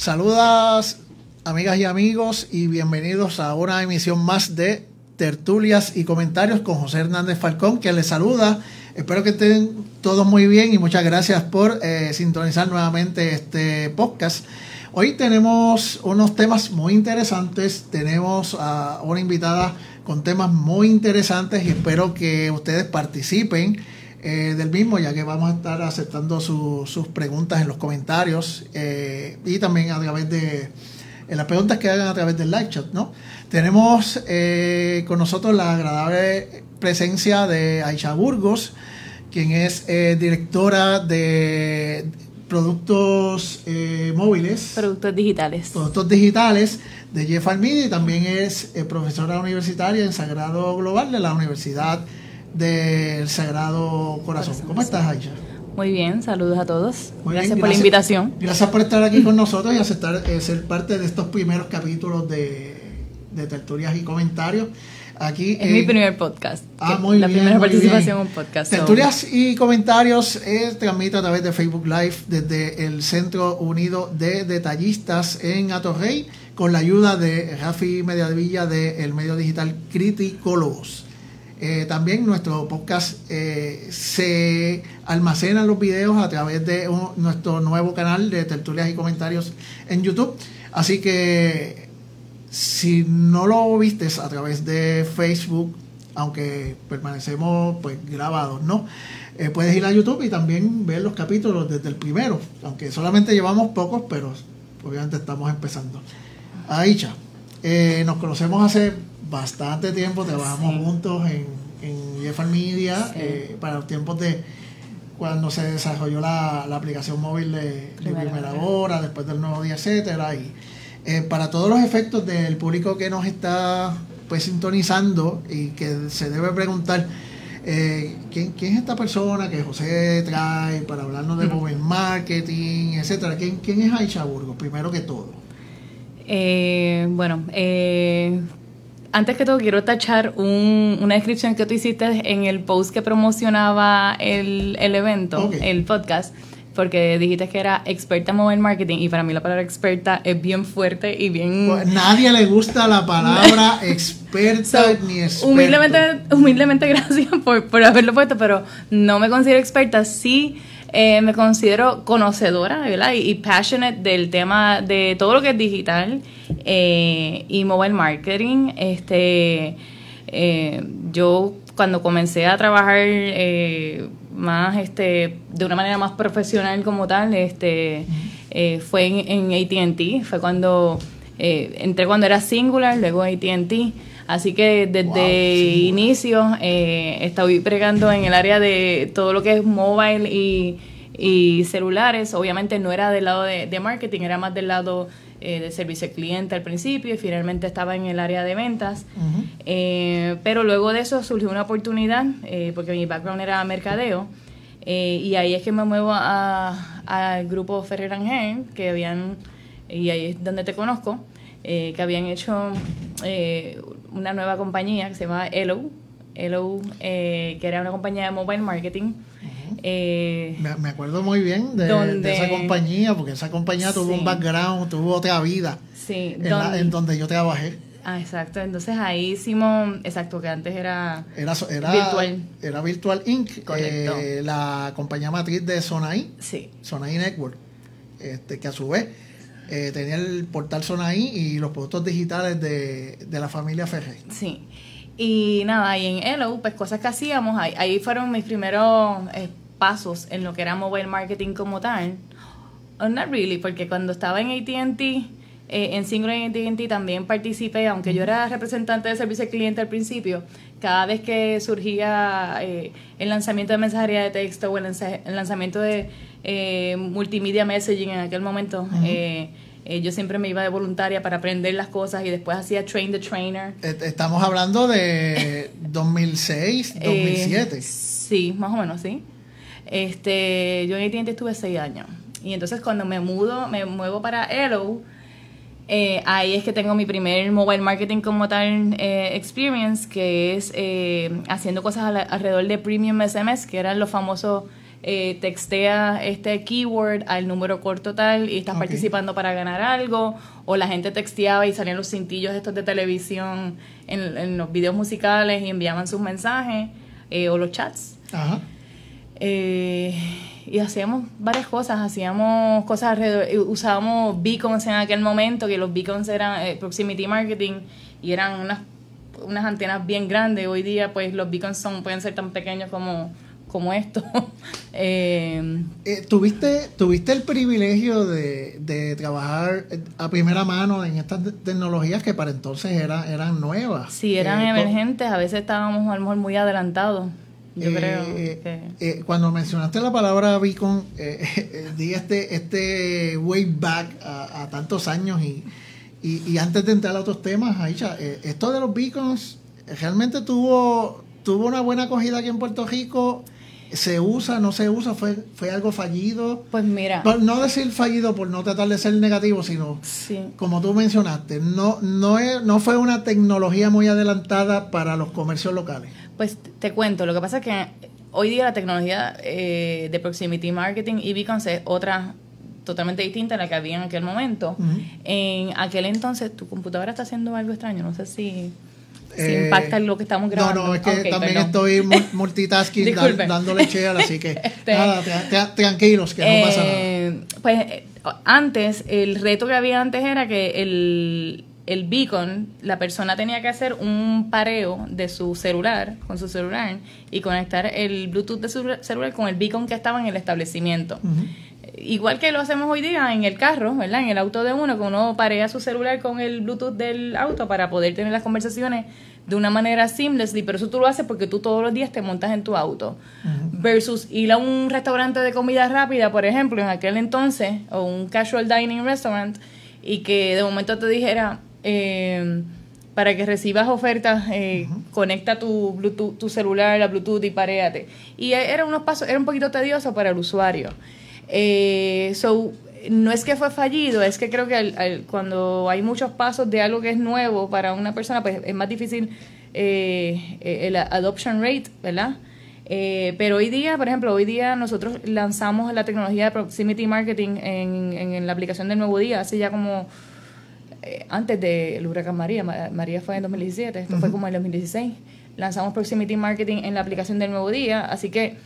Saludas amigas y amigos y bienvenidos a una emisión más de tertulias y comentarios con José Hernández Falcón, que les saluda. Espero que estén todos muy bien y muchas gracias por eh, sintonizar nuevamente este podcast. Hoy tenemos unos temas muy interesantes, tenemos a una invitada con temas muy interesantes y espero que ustedes participen eh, del mismo, ya que vamos a estar aceptando sus preguntas en los comentarios eh, y también a través de en las preguntas que hagan a través del live chat, ¿no? Tenemos eh, con nosotros la agradable presencia de Aisha Burgos, quien es directora de productos eh, móviles. Productos digitales. Productos digitales de Jeff y también es eh, profesora universitaria en Sagrado Global de la Universidad del Sagrado Corazón. ¿Cómo estás, Aisha? Muy bien, saludos a todos. gracias, por la invitación. Gracias por estar aquí con nosotros y aceptar eh, ser parte de estos primeros capítulos de, de tertulias y comentarios. Aquí es mi primer podcast. Ah, muy la primera participación en un podcast. Tertulias y comentarios es transmite a través de Facebook Live desde el Centro Unido de Detallistas en Atorrey con la ayuda de Rafi Mediavilla del medio digital Criticólogos. Eh, también nuestro podcast eh, se almacenan los videos a través de nuestro nuevo canal de tertulias y comentarios en YouTube. Así que si no lo vistes a través de Facebook, aunque permanecemos pues grabados, ¿no? Eh, puedes ir a YouTube y también ver los capítulos desde el primero, aunque solamente llevamos pocos, pero obviamente estamos empezando. Aicha, nos conocemos hace bastante tiempo, trabajamos juntos en, en Jeff Media eh, para los tiempos de cuando se desarrolló la, aplicación móvil de, primera, hora, después del nuevo día, etcétera, y eh, para todos los efectos del público que nos está pues sintonizando y que se debe preguntar eh, ¿quién, es esta persona que José trae para hablarnos de mobile marketing, etcétera. ¿Quién, quién es Aisha Burgos, primero que todo? Eh, bueno, antes que todo quiero tachar una descripción que tú hiciste en el post que promocionaba el, evento, el podcast porque dijiste que era experta en mobile marketing y para mí la palabra experta es bien fuerte y bien... Pues nadie le gusta la palabra experta ni experto. Humildemente, humildemente gracias por, por, haberlo puesto, pero no me considero experta, sí eh, me considero conocedora. Y, passionate del tema de todo lo que es digital eh, y mobile marketing. Este, eh, yo cuando comencé a trabajar más este de una manera más profesional como tal este eh, fue en, en AT&T fue cuando eh, entré cuando era singular luego AT&T así que desde inicio eh, estoy pregando en el área de todo lo que es mobile y, y celulares. Obviamente no era del lado de, de marketing era más del lado eh, de servicio al cliente al principio y finalmente estaba en el área de ventas. Eh, pero luego de eso surgió una oportunidad, eh, porque mi background era mercadeo, y ahí es que me muevo al grupo Ferrer Angel, que habían, y ahí es donde te conozco, que habían hecho una nueva compañía que se llama Elo, Elo que era una compañía de mobile marketing. Eh, me, acuerdo muy bien de, esa compañía, porque esa compañía tuvo un background, tuvo otra vida sí, en, donde, yo trabajé. Ah, exacto. Entonces ahí hicimos, exacto, que antes era, era, Virtual. Era Virtual Inc., eh, la compañía matriz de Sonai, sí. Sonai Network, este, que a su vez eh, tenía el portal Sonai y los productos digitales de, la familia Ferrer. Sí. Y nada, y en Elo, pues cosas que hacíamos, ahí, ahí fueron mis primeros pasos en lo que era mobile marketing como tal. Oh, not really, porque cuando estaba en ATT, eh, en Singular en ATT también participé, aunque yo era representante de servicio al cliente al principio, cada vez que surgía eh, el lanzamiento de mensajería de texto o el, lanzamiento de eh, multimedia messaging en aquel momento, yo siempre me iba de voluntaria para aprender las cosas y después hacía train the trainer. Estamos hablando de 2006, 2007. sí, más o menos, sí. Este, yo en AT&T estuve seis años. Y entonces cuando me mudo, me muevo para eh, ahí es que tengo mi primer mobile marketing como tal eh, experience, que es eh, haciendo cosas alrededor de Premium SMS, que eran los famosos eh, textea este keyword al número corto tal y estás participando para ganar algo, o la gente texteaba y salían los cintillos estos de televisión en, los videos musicales y enviaban sus mensajes, eh, o los chats. Ajá. Eh, y hacíamos varias cosas, hacíamos cosas alrededor, usábamos beacons en aquel momento, que los beacons eran proximity marketing y eran unas, unas antenas bien grandes. Hoy día pues los beacons son, pueden ser tan pequeños como como esto. Eh, eh, ¿tuviste, ¿Tuviste el privilegio de, trabajar a primera mano en estas tecnologías que para entonces eran, eran nuevas? Sí, eran eh, emergentes, a veces estábamos a lo mejor muy adelantados. Yo creo que... cuando mencionaste la palabra beacon, di este, este way back a, tantos años y, y, antes de entrar a otros temas, Aisha, esto de los beacons realmente tuvo, tuvo una buena acogida aquí en Puerto Rico se usa, no se usa, fue, fue algo fallido. Pues mira. no decir fallido por no tratar de ser negativo, sino como tú mencionaste, no, no, es, no fue una tecnología muy adelantada para los comercios locales. Pues te cuento, lo que pasa es que hoy día la tecnología eh, de proximity marketing y beacons es otra totalmente distinta a la que había en aquel momento. En aquel entonces tu computadora está haciendo algo extraño, no sé si si eh, impacta en lo que estamos grabando. No, no, es que también estoy multitasking dándole share, así que este, nada, tranquilos, que no pasa nada. Eh, pues antes, el reto que había antes era que el, el beacon, la persona tenía que hacer un pareo de su celular, con su celular, y conectar el Bluetooth de su celular con el beacon que estaba en el establecimiento igual que lo hacemos hoy día en el carro, ¿verdad? En el auto de uno, que uno parea su celular con el Bluetooth del auto para poder tener las conversaciones de una manera seamlessly, pero eso tú lo haces porque tú todos los días te montas en tu auto. Versus ir a un restaurante de comida rápida, por ejemplo, en aquel entonces, o un casual dining restaurant, y que de momento te dijera, eh, para que recibas ofertas, eh, conecta tu Bluetooth, tu celular a Bluetooth y paréate. Y era unos pasos, era un poquito tedioso para el usuario. Eh, so, no es que fue fallido, es que creo que cuando hay muchos pasos de algo que es nuevo para una persona, pues es más difícil eh, el adoption rate, ¿verdad? Eh, pero hoy día, por ejemplo, hoy día nosotros lanzamos la tecnología de proximity marketing en, en, la aplicación del Nuevo Día, hace ya como eh, antes del huracán María, María fue en 2017, esto fue como en 2016, lanzamos proximity marketing en la aplicación del Nuevo Día, así que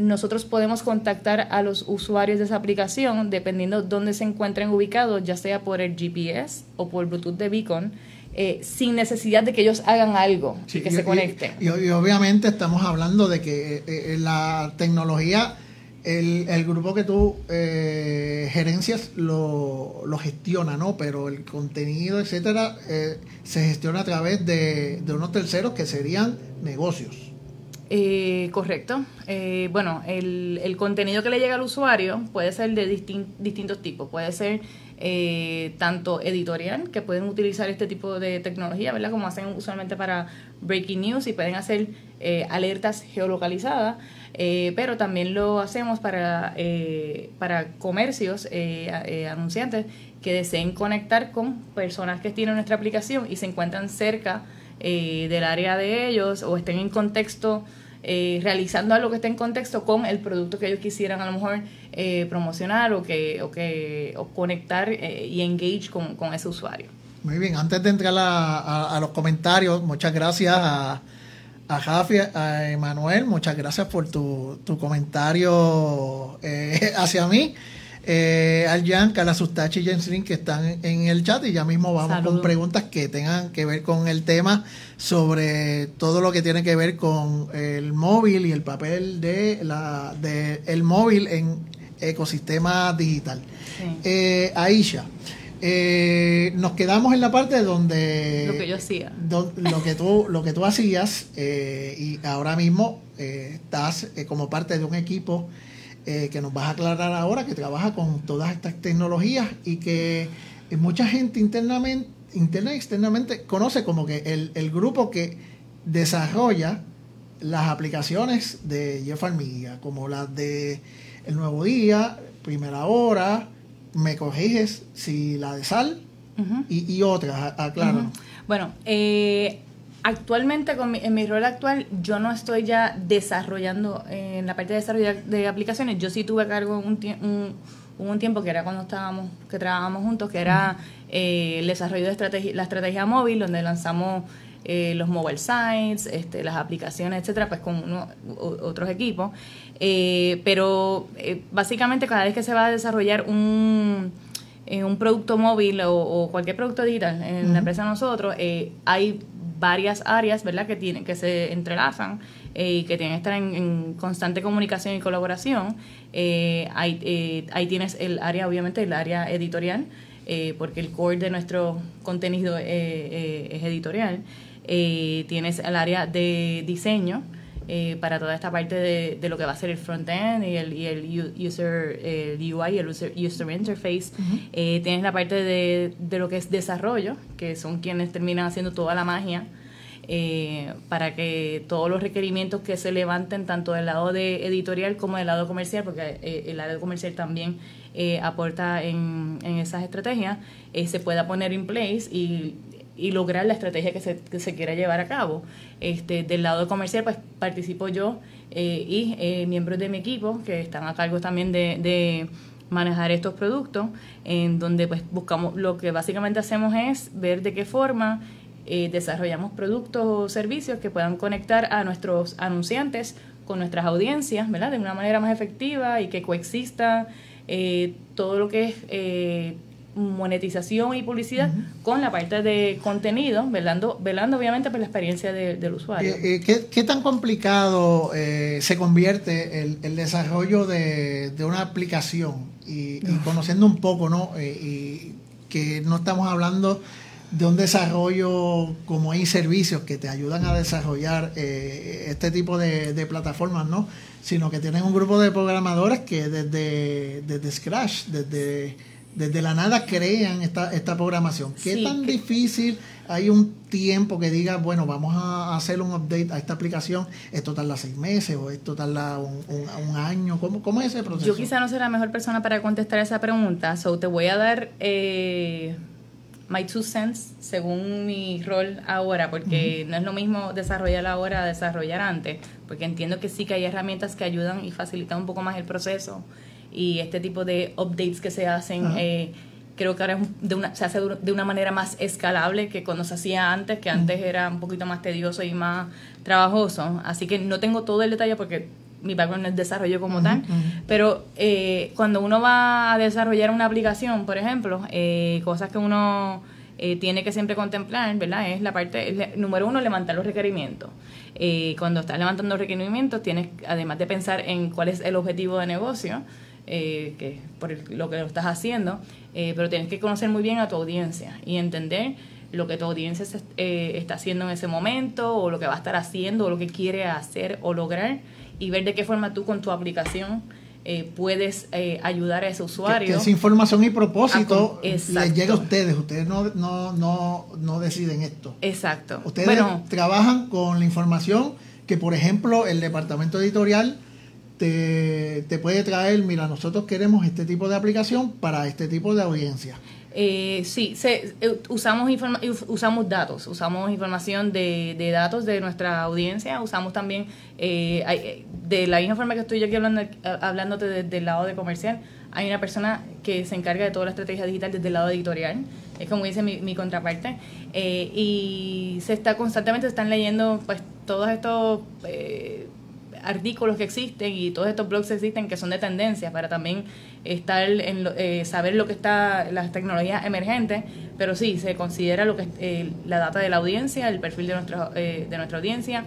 nosotros podemos contactar a los usuarios de esa aplicación dependiendo dónde se encuentren ubicados, ya sea por el GPS o por Bluetooth de Beacon, eh, sin necesidad de que ellos hagan algo y que se conecten. Y, obviamente estamos hablando de que eh, eh, la tecnología, el, el, grupo que tú gerencias lo, lo, gestiona, ¿no? Pero el contenido, etcétera, se gestiona a través de, de unos terceros que serían negocios. Eh, correcto. Eh, bueno, el, el, contenido que le llega al usuario puede ser de distintos tipos. Puede ser eh, tanto editorial, que pueden utilizar este tipo de tecnología, ¿verdad? Como hacen usualmente para breaking news y pueden hacer alertas geolocalizadas, pero también lo hacemos para, para comercios, anunciantes que deseen conectar con personas que tienen nuestra aplicación y se encuentran cerca del área de ellos o estén en contexto eh, realizando algo que esté en contexto con el producto que ellos quisieran a lo mejor eh, promocionar o que, o que o conectar eh, y engage con, con, ese usuario. Muy bien, antes de entrar a, a, los comentarios, muchas gracias a, a Javi, a Emanuel, muchas gracias por tu, tu comentario hacia mí eh, al Yanka, la Sustachi y Jensen que están en el chat y ya mismo vamos con preguntas que tengan que ver con el tema sobre todo lo que tiene que ver con el móvil y el papel de la de el móvil en ecosistema digital. Eh, Aisha, eh, nos quedamos en la parte donde lo que yo hacía, lo que tú lo que tú hacías eh, y ahora mismo estás como parte de un equipo eh, que nos vas a aclarar ahora, que trabaja con todas estas tecnologías y que mucha gente internamente, interna y externamente conoce como que el, grupo que desarrolla las aplicaciones de Jeff Armilla, como las de El Nuevo Día, Primera Hora, me corriges si la de Sal y, otras, aclaro. Bueno, eh, Actualmente, con en mi rol actual, yo no estoy ya desarrollando, en la parte de desarrollo de aplicaciones, yo sí tuve a cargo un, un, un tiempo que era cuando estábamos, que trabajábamos juntos, que era eh, el desarrollo de estrategia, la estrategia móvil, donde lanzamos eh, los mobile sites, este, las aplicaciones, etcétera, pues con otros equipos. Eh, pero básicamente cada vez que se va a desarrollar un, un producto móvil o, cualquier producto digital en la empresa nosotros, hay varias áreas, ¿verdad?, que tienen que se entrelazan eh, y que tienen que estar en, constante comunicación y colaboración. Eh, ahí, eh, ahí, tienes el área, obviamente, el área editorial, porque el core de nuestro contenido es editorial. tienes el área de diseño, eh, para toda esta parte de, de, lo que va a ser el front-end y el, y el user el UI, el user, user interface. Eh, tienes la parte de, de, lo que es desarrollo, que son quienes terminan haciendo toda la magia eh, para que todos los requerimientos que se levanten, tanto del lado de editorial como del lado comercial, porque el lado comercial también aporta en, en, esas estrategias, se pueda poner en place y y lograr la estrategia que se, que se quiera llevar a cabo. Este, del lado comercial, pues participo yo eh, y eh, miembros de mi equipo que están a cargo también de, de manejar estos productos, en donde pues buscamos, lo que básicamente hacemos es ver de qué forma eh, desarrollamos productos o servicios que puedan conectar a nuestros anunciantes con nuestras audiencias, ¿verdad? De una manera más efectiva y que coexista todo lo que es monetización y publicidad con la parte de contenido, velando, velando obviamente por la experiencia del usuario. Eh, eh, ¿qué, tan complicado eh, se convierte el, desarrollo de, una aplicación? Y, conociendo un poco, ¿no? y que no estamos hablando de un desarrollo como hay servicios que te ayudan a desarrollar este tipo de, de, plataformas, ¿no? Sino que tienen un grupo de programadores que desde, desde Scratch, desde desde la nada crean esta, esta programación. ¿Qué tan difícil hay un tiempo que diga, bueno, vamos a hacer un update a esta aplicación, esto tarda seis meses o esto tarda un, un, año? ¿Cómo, ¿Cómo, es ese proceso? Yo quizá no soy la mejor persona para contestar esa pregunta, so te voy a dar eh, my two cents según mi rol ahora, porque no es lo mismo desarrollar ahora a desarrollar antes, porque entiendo que sí que hay herramientas que ayudan y facilitan un poco más el proceso y este tipo de updates que se hacen, eh, creo que ahora de una, se hace de una manera más escalable que cuando se hacía antes, que antes era un poquito más tedioso y más trabajoso. Así que no tengo todo el detalle porque mi background es desarrollo como tal, pero eh, cuando uno va a desarrollar una aplicación, por ejemplo, eh, cosas que uno tiene que siempre contemplar, ¿verdad? Es la parte, número uno, levantar los requerimientos. cuando estás levantando requerimientos, tienes, además de pensar en cuál es el objetivo de negocio, eh, que por lo que lo estás haciendo, eh, pero tienes que conocer muy bien a tu audiencia y entender lo que tu audiencia eh, está haciendo en ese momento o lo que va a estar haciendo o lo que quiere hacer o lograr y ver de qué forma tú con tu aplicación puedes ayudar a ese usuario. Que, esa información y propósito les llega a ustedes. Ustedes no, no, no, no deciden esto. Exacto. Ustedes trabajan con la información que, por ejemplo, el departamento editorial te, puede traer, mira, nosotros queremos este tipo de aplicación para este tipo de audiencia. Eh, sí, se, eh, usamos, usamos datos, usamos información de, de, datos de nuestra audiencia, usamos también, eh, eh, de la misma forma que estoy yo aquí hablando, hablándote desde el lado de comercial, hay una persona que se encarga de toda la estrategia digital desde el lado editorial, es como dice mi, contraparte, y se está constantemente, se están leyendo pues todos estos artículos que existen y todos estos blogs existen que son de tendencias para también estar en eh, saber lo que está las tecnologías emergentes pero sí se considera lo que eh, la data de la audiencia el perfil de nuestra eh, de nuestra audiencia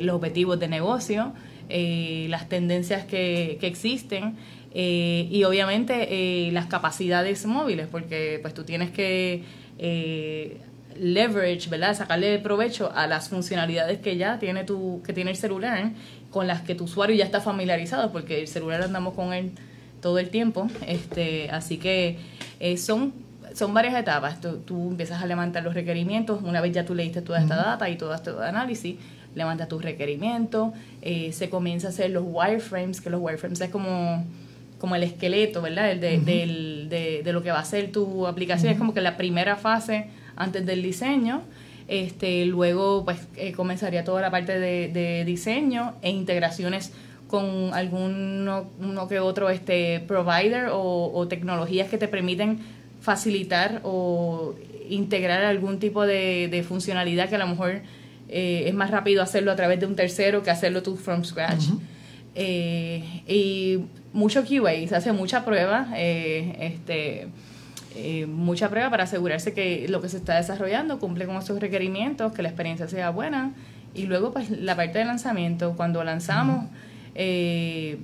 los objetivos de negocio las tendencias que, que existen y obviamente las capacidades móviles porque pues tú tienes que leverage, ¿verdad? Sacarle provecho a las funcionalidades que ya tiene tu, que tiene el celular, con las que tu usuario ya está familiarizado, porque el celular andamos con él todo el tiempo. Este, así que eh, son, son varias etapas. Tú, empiezas a levantar los requerimientos, una vez ya tú leíste toda esta data y todo este análisis, levantas tus requerimientos, eh, se comienza a hacer los wireframes, que los wireframes es como como el esqueleto, ¿verdad? El de, de, de, lo que va a ser tu aplicación. Es como que la primera fase antes del diseño. Este, luego, pues, eh, comenzaría toda la parte de, diseño e integraciones con alguno uno que otro este provider o, tecnologías que te permiten facilitar o integrar algún tipo de, funcionalidad que a lo mejor eh, es más rápido hacerlo a través de un tercero que hacerlo tú from scratch. Eh, y mucho QA, se hace mucha prueba, este, eh, mucha prueba para asegurarse que lo que se está desarrollando cumple con esos requerimientos, que la experiencia sea buena. Y luego, pues, la parte de lanzamiento, cuando lanzamos, eh,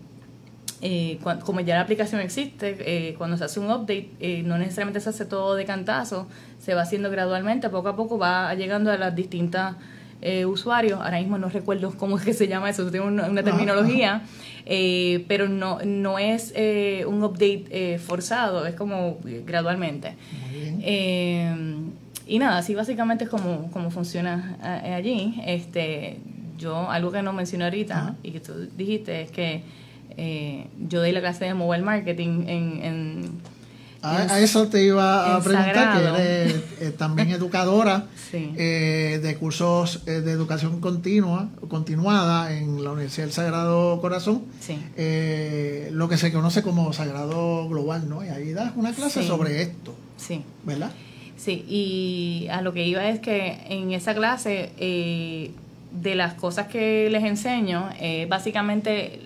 eh, como ya la aplicación existe, cuando se hace un update, no necesariamente se hace todo de cantazo, se va haciendo gradualmente, poco a poco va llegando a las distintas eh, usuarios, ahora mismo no recuerdo cómo es que se llama eso, tengo una, terminología, eh, pero no, no es eh, un update eh, forzado, es como gradualmente. y nada, así básicamente es como, como funciona allí. Este, yo, algo que no mencioné ahorita y que tú dijiste es que yo doy la clase de mobile marketing en a, eso te iba a preguntar, que eres eh, también educadora eh, de cursos eh, de educación continua, continuada en la Universidad del Sagrado Corazón, lo que se conoce como Sagrado Global, ¿no? Y ahí das una clase sobre esto, sí. ¿verdad? Sí, y a lo que iba es que en esa clase, de las cosas que les enseño, básicamente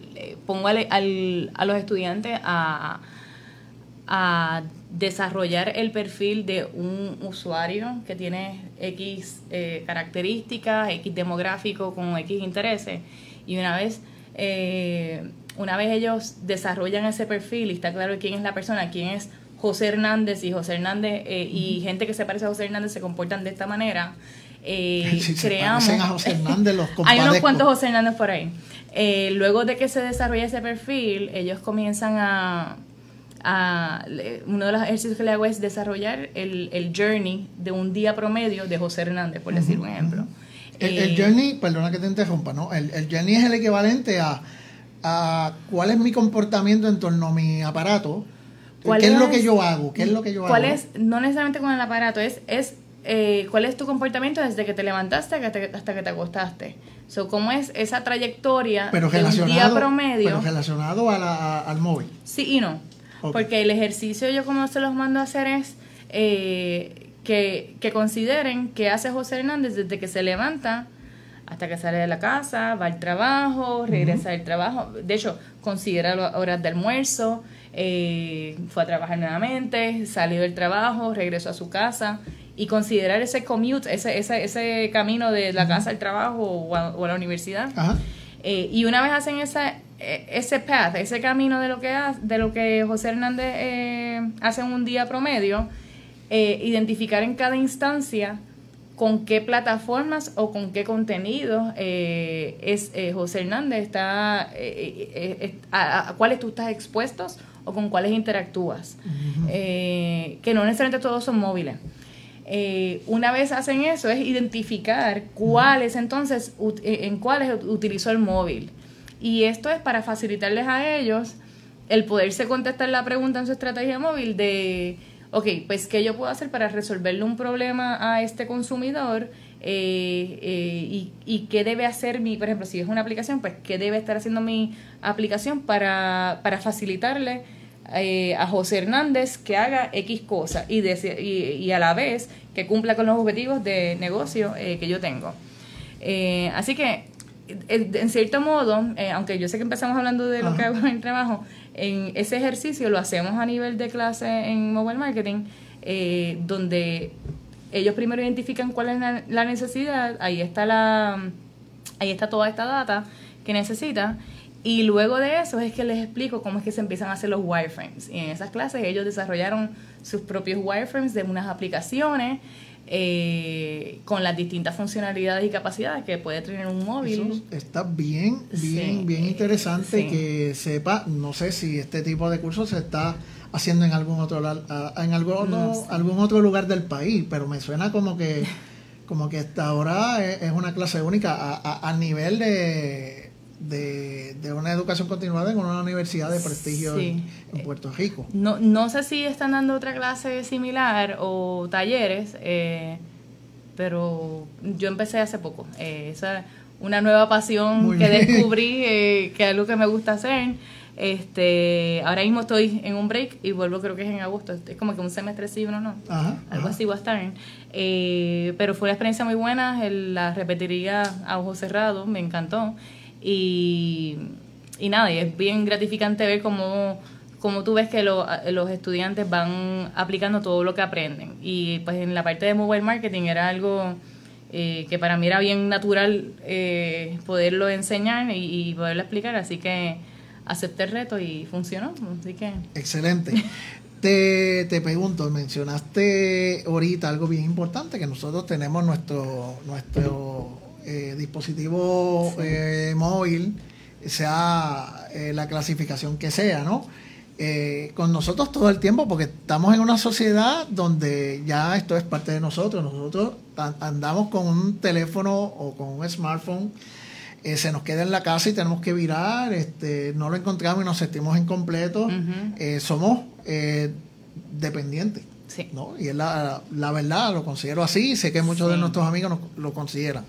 pongo al, a los estudiantes a a desarrollar el perfil de un usuario que tiene X eh, características, X demográfico con X intereses. Y una vez, eh, una vez ellos desarrollan ese perfil y está claro quién es la persona, quién es José Hernández y José Hernández eh, y gente que se parece a José Hernández se comportan de esta manera. creamos. a José Hernández los Hay unos cuantos José Hernández por ahí. luego de que se desarrolla ese perfil, ellos comienzan a uno de los ejercicios que le hago es desarrollar el, el, journey de un día promedio de José Hernández, por decir un ejemplo. El, el, eh, journey, perdona que te interrumpa, ¿no? El, el journey es el equivalente a, a, cuál es mi comportamiento en torno a mi aparato. ¿Qué es, lo que yo hago? ¿Qué es lo que yo ¿Cuál es, no necesariamente con el aparato, es, es eh, cuál es tu comportamiento desde que te levantaste hasta que te, acostaste. So, ¿Cómo es esa trayectoria de un día promedio? Pero relacionado al móvil. Sí y no. Porque el ejercicio yo como se los mando a hacer es eh, que, consideren que hace José Hernández desde que se levanta hasta que sale de la casa, va al trabajo, regresa del trabajo. De hecho, considera las horas de almuerzo, eh, fue a trabajar nuevamente, salió del trabajo, regresó a su casa. Y considerar ese commute, ese, ese, ese camino de la casa al trabajo o a, la universidad. Eh, y una vez hacen esa ese path, ese camino de lo que, de lo que José Hernández eh, hace en un día promedio, eh, identificar en cada instancia con qué plataformas o con qué contenido eh, es José Hernández está a, cuáles tú estás expuestos o con cuáles interactúas. Que no necesariamente todos son móviles. Una vez hacen eso es identificar cuáles entonces en cuáles utilizó el móvil y esto es para facilitarles a ellos el poderse contestar la pregunta en su estrategia móvil de, ok, pues qué yo puedo hacer para resolverle un problema a este consumidor eh, eh, y, qué debe hacer mi, por ejemplo, si es una aplicación, pues qué debe estar haciendo mi aplicación para, para facilitarle eh, a José Hernández que haga X cosa y, y, a la vez que cumpla con los objetivos de negocio que yo tengo. así que en cierto modo, eh, aunque yo sé que empezamos hablando de lo que hago en el trabajo, en ese ejercicio lo hacemos a nivel de clase en mobile marketing, eh, donde ellos primero identifican cuál es la, necesidad, ahí está la ahí está toda esta data que necesita y luego de eso es que les explico cómo es que se empiezan a hacer los wireframes. Y en esas clases ellos desarrollaron sus propios wireframes de unas aplicaciones eh, con las distintas funcionalidades y capacidades que puede tener un móvil. está bien, bien, bien interesante que sepa, no sé si este tipo de cursos se está haciendo en algún otro en algún, algún otro lugar del país, pero me suena como que como que hasta ahora es, una clase única a, a nivel de de, de, una educación continuada en una universidad de prestigio en, Puerto Rico. No, no sé si están dando otra clase similar o talleres, eh, pero yo empecé hace poco. Eh, esa es una nueva pasión que descubrí, eh, que es algo que me gusta hacer. Este, ahora mismo estoy en un break y vuelvo creo que es en agosto. Es como que un semestre sí, uno no. Algo así va a estar. Eh, pero fue una experiencia muy buena, la repetiría a ojos cerrados, me encantó. Y, y nada, y es bien gratificante ver cómo, cómo tú ves que los estudiantes van aplicando todo lo que aprenden. Y pues en la parte de mobile marketing era algo... Eh, que para mí era bien natural eh, poderlo enseñar y, y, poderlo explicar, así que acepté el reto y funcionó. Así que... Excelente. Te, te, pregunto, mencionaste ahorita algo bien importante, que nosotros tenemos nuestro, nuestro eh, dispositivo eh, móvil, sea eh, la clasificación que sea, ¿no? con nosotros todo el tiempo, porque estamos en una sociedad donde ya esto es parte de nosotros. Nosotros andamos con un teléfono o con un smartphone eh, se nos queda en la casa y tenemos que virar, este, no lo encontramos y nos sentimos incompletos, eh, somos eh, dependientes. ¿no? Y es la, la, verdad, lo considero así, sé que muchos de nuestros amigos lo consideran.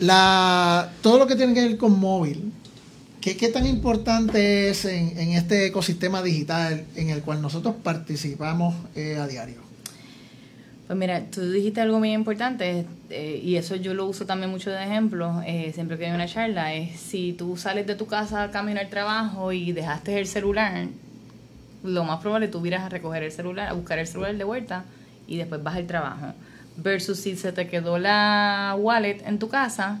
La, todo lo que tiene que ver con móvil, ¿qué, tan importante es en, este ecosistema digital en el cual nosotros participamos a diario? Pues mira, tú dijiste algo muy importante eh, y eso yo lo uso también mucho de ejemplo, eh, siempre que hay una charla, es si tú sales de tu casa camino al trabajo y dejaste el celular, lo más probable tú a recoger el celular, a buscar el celular de vuelta y después vas al trabajo. Versus si se te quedó la wallet en tu casa,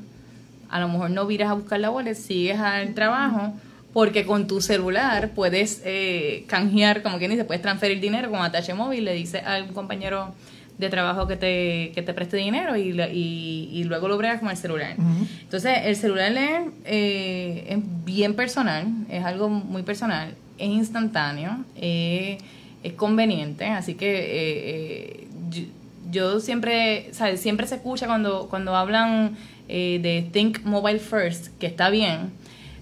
a lo mejor no irás a buscar la wallet, sigues al trabajo porque con tu celular puedes eh, canjear, como quien dice, puedes transferir dinero con atache móvil, le dices a un compañero de trabajo que te, que te preste dinero y, y, y luego lo bregas con el celular. Entonces, el celular es, eh, es bien personal, es algo muy personal, es instantáneo, es conveniente, así que eh, eh, yo, siempre, ¿sabes? Siempre se escucha cuando, cuando hablan de Think Mobile First, que está bien,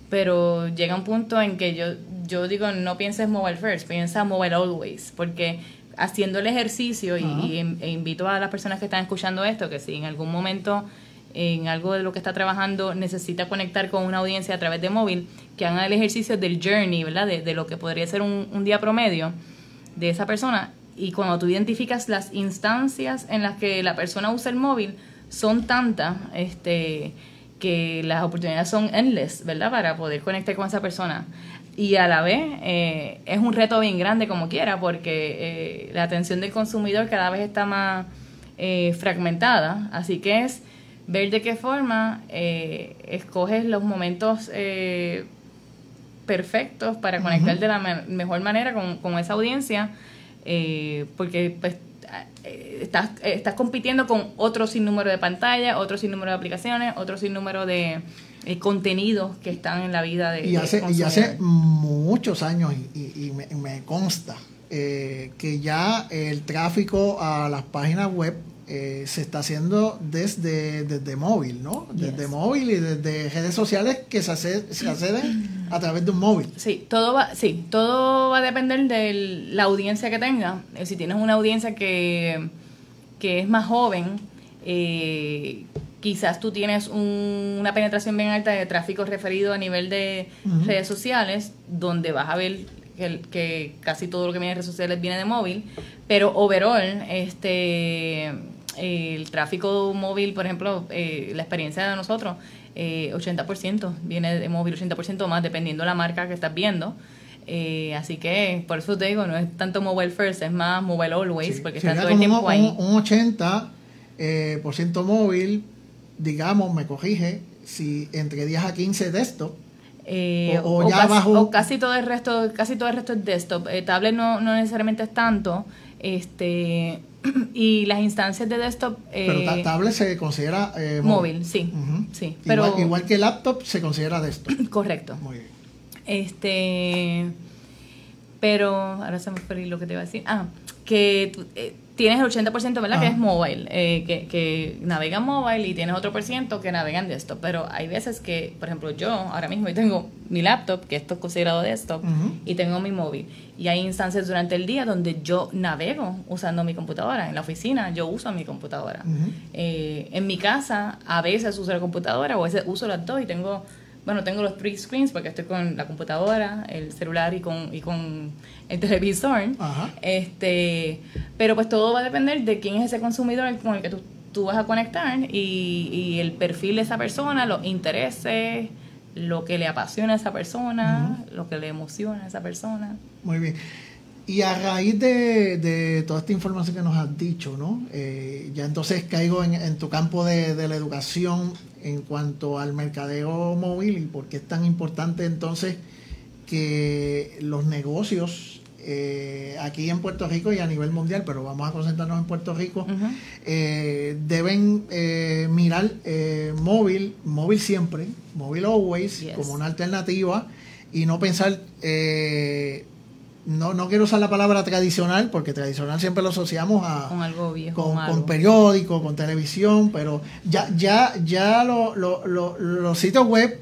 pero llega un punto en que yo, yo digo, no pienses Mobile First, piensa Mobile Always, porque haciendo el ejercicio y, e invito a las personas que están escuchando esto que si en algún momento en algo de lo que está trabajando necesita conectar con una audiencia a través de móvil, que hagan el ejercicio del journey, ¿verdad? De, lo que podría ser un, día promedio de esa persona. Y cuando tú identificas las instancias en las que la persona usa el móvil, son tantas este, que las oportunidades son endless, ¿verdad? Para poder conectar con esa persona. Y a la vez eh, es un reto bien grande como quiera porque eh, la atención del consumidor cada vez está más eh, fragmentada, así que es ver de qué forma escoges los momentos perfectos para conectar de la mejor manera con, esa audiencia, porque pues, estás, estás compitiendo con otro sinnúmero de pantallas, otro sinnúmero de aplicaciones, otro sinnúmero de eh, contenidos que están en la vida de y hace y hace muchos años y, me, consta eh, que ya el tráfico a las páginas web eh, se está haciendo desde, desde móvil, ¿no? Desde móvil y desde redes sociales que se, se acceden a través de un móvil. Sí, todo va, sí, todo va a depender de la audiencia que tenga. Si tienes una audiencia que, que es más joven, eh, quizás tú tienes una penetración bien alta de tráfico referido a nivel de redes sociales, donde vas a ver que, casi todo lo que viene de redes sociales viene de móvil, pero overall, este el tráfico móvil, por ejemplo, eh, la experiencia de nosotros, eh, 80% viene de móvil, 80% más, dependiendo de la marca que estás viendo. Eh, así que por eso te digo, no es tanto mobile first, es más mobile always, porque está todo el tiempo ahí. Un, 80% eh, por ciento móvil, digamos, me corrige, si entre 10 a 15 desktop, eh, o, ya casi, o casi todo el resto, casi todo el resto es desktop. Eh, tablet no, no necesariamente es tanto. Este y las instancias de desktop eh, pero tablet se considera eh, móvil, sí, sí pero igual, que laptop se considera desktop. Correcto. Muy bien. Este pero ahora se me fue lo que te iba a decir. Ah que tienes el 80%, ¿verdad? Que es mobile, eh, que, que navegan mobile y tienes otro por ciento que navegan desktop. Pero hay veces que, por ejemplo, yo ahora mismo tengo mi laptop, que esto es considerado desktop, y tengo mi móvil. Y hay instancias durante el día donde yo navego usando mi computadora. En la oficina yo uso mi computadora. Eh, en mi casa a veces uso la computadora o a veces uso las dos y tengo bueno, tengo los three screens porque estoy con la computadora, el celular y con, y con el televisor. Este, pero pues todo va a depender de quién es ese consumidor con el que tú, tú vas a conectar y, y, el perfil de esa persona, los intereses, lo que le apasiona a esa persona, lo que le emociona a esa persona. Muy bien. Y a raíz de, de, toda esta información que nos has dicho, ¿no? Eh, ya entonces caigo en, en tu campo de, de, la educación en cuanto al mercadeo móvil y por qué es tan importante entonces que los negocios eh, aquí en Puerto Rico y a nivel mundial, pero vamos a concentrarnos en Puerto Rico, eh, deben eh, mirar móvil, móvil siempre, móvil always, como una alternativa y no pensar no, no quiero usar la palabra tradicional, porque tradicional siempre lo asociamos a con algo viejo, con, periódico, con televisión, pero ya, ya, ya lo, los sitios web,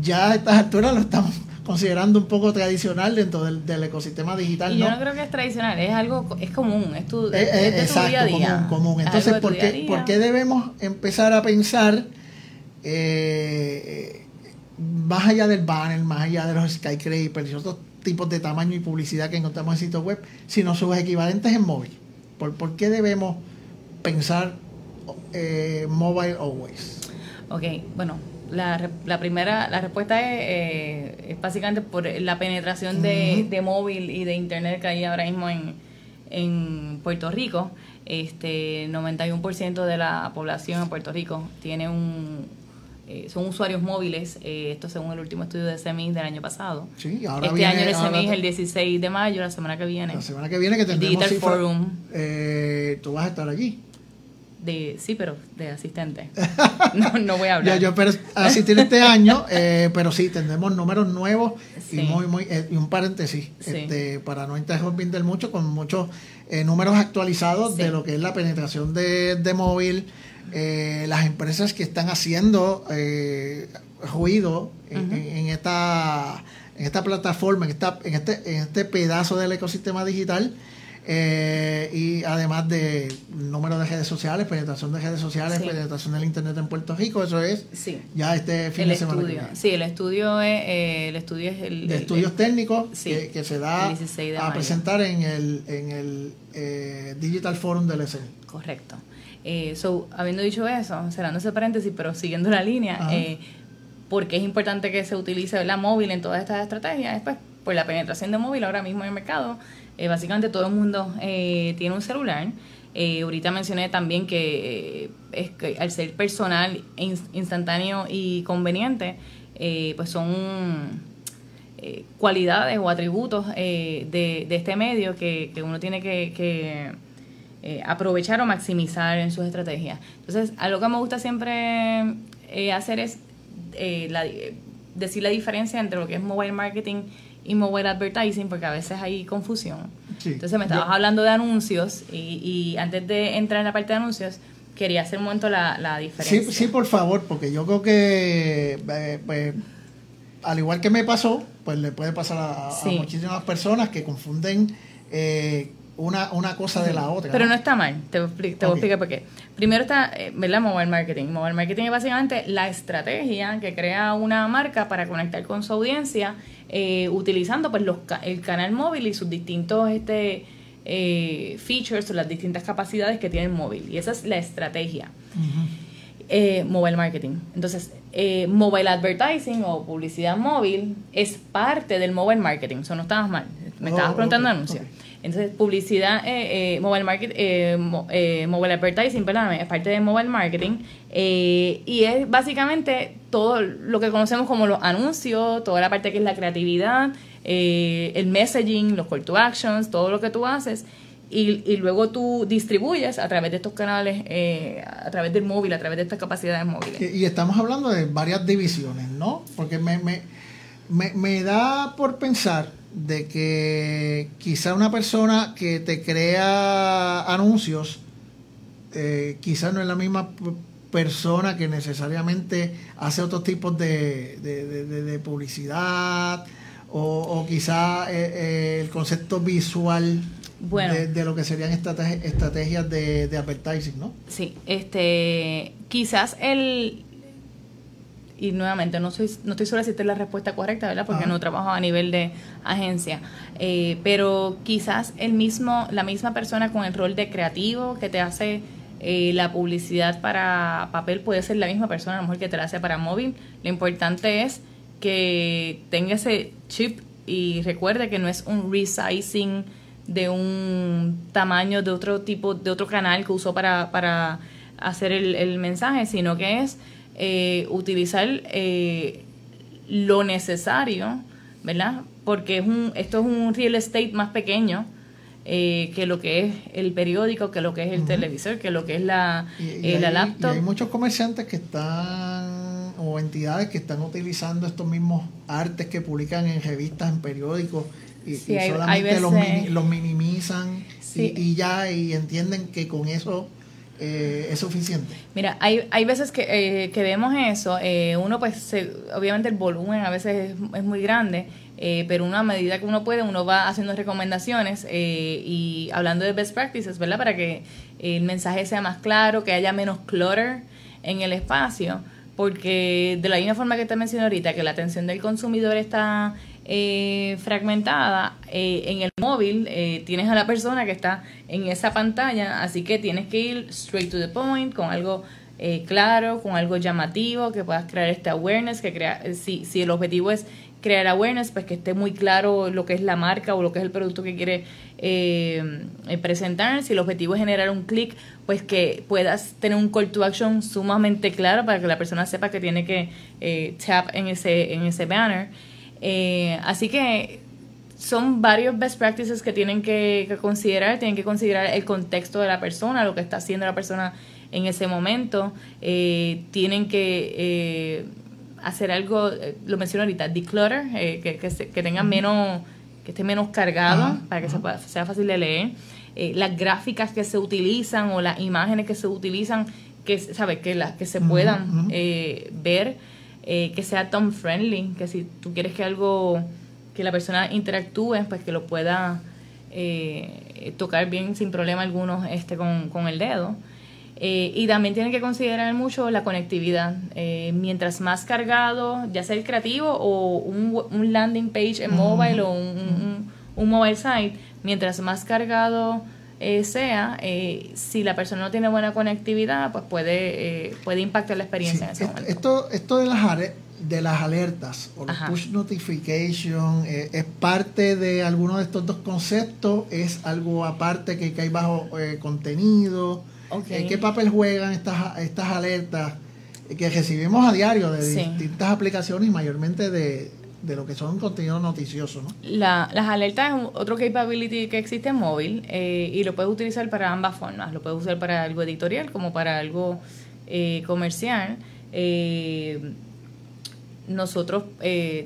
ya a estas alturas lo estamos considerando un poco tradicional dentro del, ecosistema digital. Y yo ¿no? creo que es tradicional, es algo, es común, es tu, día a día. Común, Entonces, ¿por qué, ¿por qué, debemos empezar a pensar eh, más allá del banner, más allá de los skyscrapers y otros tipos de tamaño y publicidad que encontramos en sitios web, sino sus equivalentes en móvil. ¿Por, por qué debemos pensar eh, mobile always? Ok, bueno, la, la primera, la respuesta es, eh, básicamente por la penetración de, móvil y de internet que hay ahora mismo en, en Puerto Rico. Este 91% de la población en Puerto Rico tiene un, eh, son usuarios móviles, eh, esto según el último estudio de CEMIS del año pasado. Sí, ahora este año el CEMIS el 16 de mayo, la semana que viene. La semana que viene que tendremos Digital Forum. Eh, Tú vas a estar allí. De, sí, pero de asistente. No, no voy a hablar. yo, pero asistir este año, eh, pero sí, tendremos números nuevos y muy, muy, y un paréntesis, este, para no interrumpir mucho, con muchos números actualizados de lo que es la penetración de, de móvil, eh, las empresas que están haciendo eh, ruido en, esta, en esta plataforma, en, esta, en, este, en este pedazo del ecosistema digital. Eh, y además de número de redes sociales, penetración de redes sociales, penetración del internet en Puerto Rico, eso es ya este fin de semana. Sí, el estudio es el estudio es el de estudios técnicos que, se da a presentar en el en el Digital Forum del SN. Correcto. Eh, so, habiendo dicho eso, cerrando ese paréntesis, pero siguiendo la línea, eh, porque es importante que se utilice la móvil en todas estas estrategias? Es pues, por la penetración de móvil ahora mismo en el mercado. Eh, básicamente todo el mundo eh, tiene un celular. ahorita mencioné también que, es que al ser personal, instantáneo y conveniente, pues son cualidades o atributos de, de, este medio que, que uno tiene que eh, aprovechar o maximizar en sus estrategias. Entonces, algo que me gusta siempre eh, hacer es eh, decir la diferencia entre lo que es mobile marketing y mobile advertising, porque a veces hay confusión. Entonces, me estabas hablando de anuncios y, antes de entrar en la parte de anuncios, quería hacer un momento la, diferencia. Sí, sí, por favor, porque yo creo que, pues, al igual que me pasó, pues le puede pasar a, muchísimas personas que confunden eh, una, una cosa de la otra. Pero no está mal, te, voy a explicar por qué. Primero está, eh, ¿verdad? Mobile marketing. Mobile marketing es básicamente la estrategia que crea una marca para conectar con su audiencia eh, utilizando pues los, el canal móvil y sus distintos este, eh, features o las distintas capacidades que tiene el móvil. Y esa es la estrategia. mobile marketing. Entonces, mobile advertising o publicidad móvil es parte del mobile marketing. Eso no estabas mal. Me estabas oh, preguntando anuncios. Entonces, publicidad, eh, eh, mobile market, eh, eh, mobile advertising, perdóname, es parte de mobile marketing y es básicamente todo lo que conocemos como los anuncios, toda la parte que es la creatividad, el messaging, los call to actions, todo lo que tú haces y, y luego tú distribuyes a través de estos canales, a través del móvil, a través de estas capacidades móviles. Y, estamos hablando de varias divisiones, ¿no? Porque me, me, me, me da por pensar de que quizá una persona que te crea anuncios, eh, quizás no es la misma persona que necesariamente hace otros tipos de, de, publicidad o, o quizá eh, eh, el concepto visual de, lo que serían estrategias de, de advertising, ¿no? Sí, este, quizás el, y nuevamente no soy no estoy segura si esta es la respuesta correcta, ¿verdad? Porque no trabajo a nivel de agencia, eh, pero quizás el mismo la misma persona con el rol de creativo que te hace eh, la publicidad para papel puede ser la misma persona, a lo mejor que te la hace para móvil. Lo importante es que tenga ese chip y recuerde que no es un resizing de un tamaño de otro tipo, de otro canal que usó para, para hacer el, el mensaje, sino que es eh, utilizar eh, lo necesario, ¿verdad? Porque es un, esto es un real estate más pequeño eh, que lo que es el periódico, que lo que es el televisor, que lo que es la, la laptop. hay muchos comerciantes que están o entidades que están utilizando estos mismos artes que publican en revistas, en periódicos y, solamente los, minimizan y, ya y entienden que con eso eh, es suficiente. Mira, hay, hay veces que, eh, que vemos eso, eh, uno pues obviamente el volumen a veces es, muy grande, pero una medida que uno puede, uno va haciendo recomendaciones y hablando de best practices, ¿verdad? Para que el mensaje sea más claro, que haya menos clutter en el espacio, porque de la misma forma que te mencioné ahorita, que la atención del consumidor está eh, fragmentada, eh, en el móvil eh, tienes a la persona que está en esa pantalla, así que tienes que ir straight to the point, con algo claro, con algo llamativo, que puedas crear este awareness, que crea, si, si el objetivo es crear awareness, pues que esté muy claro lo que es la marca o lo que es el producto que quiere presentar. Si el objetivo es generar un clic, pues que puedas tener un call to action sumamente claro para que la persona sepa que tiene que tap en ese, en ese banner. Eh, así que son varios best practices que tienen que, considerar, tienen que considerar el contexto de la persona, lo que está haciendo la persona en ese momento, eh, tienen que eh, hacer algo, lo menciono ahorita, declutter, que, que, tengan menos, que esté menos cargado para que sea fácil de leer, las gráficas que se utilizan o las imágenes que se utilizan, que, ¿sabes? que, las que se puedan ver eh, que sea Tom friendly, que si tú quieres que algo, que la persona interactúe, pues que lo pueda eh, tocar bien sin problema alguno este, con, con el dedo. Eh, y también tienen que considerar mucho la conectividad. mientras más cargado, ya sea el creativo o un, un landing page en mobile o un, un, mobile site, mientras más cargado sea, si la persona no tiene buena conectividad, pues puede, puede impactar la experiencia en ese momento. Esto, esto de las de las alertas o los push notification eh, es parte de alguno de estos dos conceptos, es algo aparte que, hay bajo eh, contenido. Eh, ¿Qué papel juegan estas, estas alertas que recibimos a diario de distintas aplicaciones y mayormente de, de lo que son contenidos noticiosos. ¿no? La, las alertas es otro capability que existe en móvil eh, y lo puedes utilizar para ambas formas. Lo puedes usar para algo editorial como para algo eh, comercial. Eh, nosotros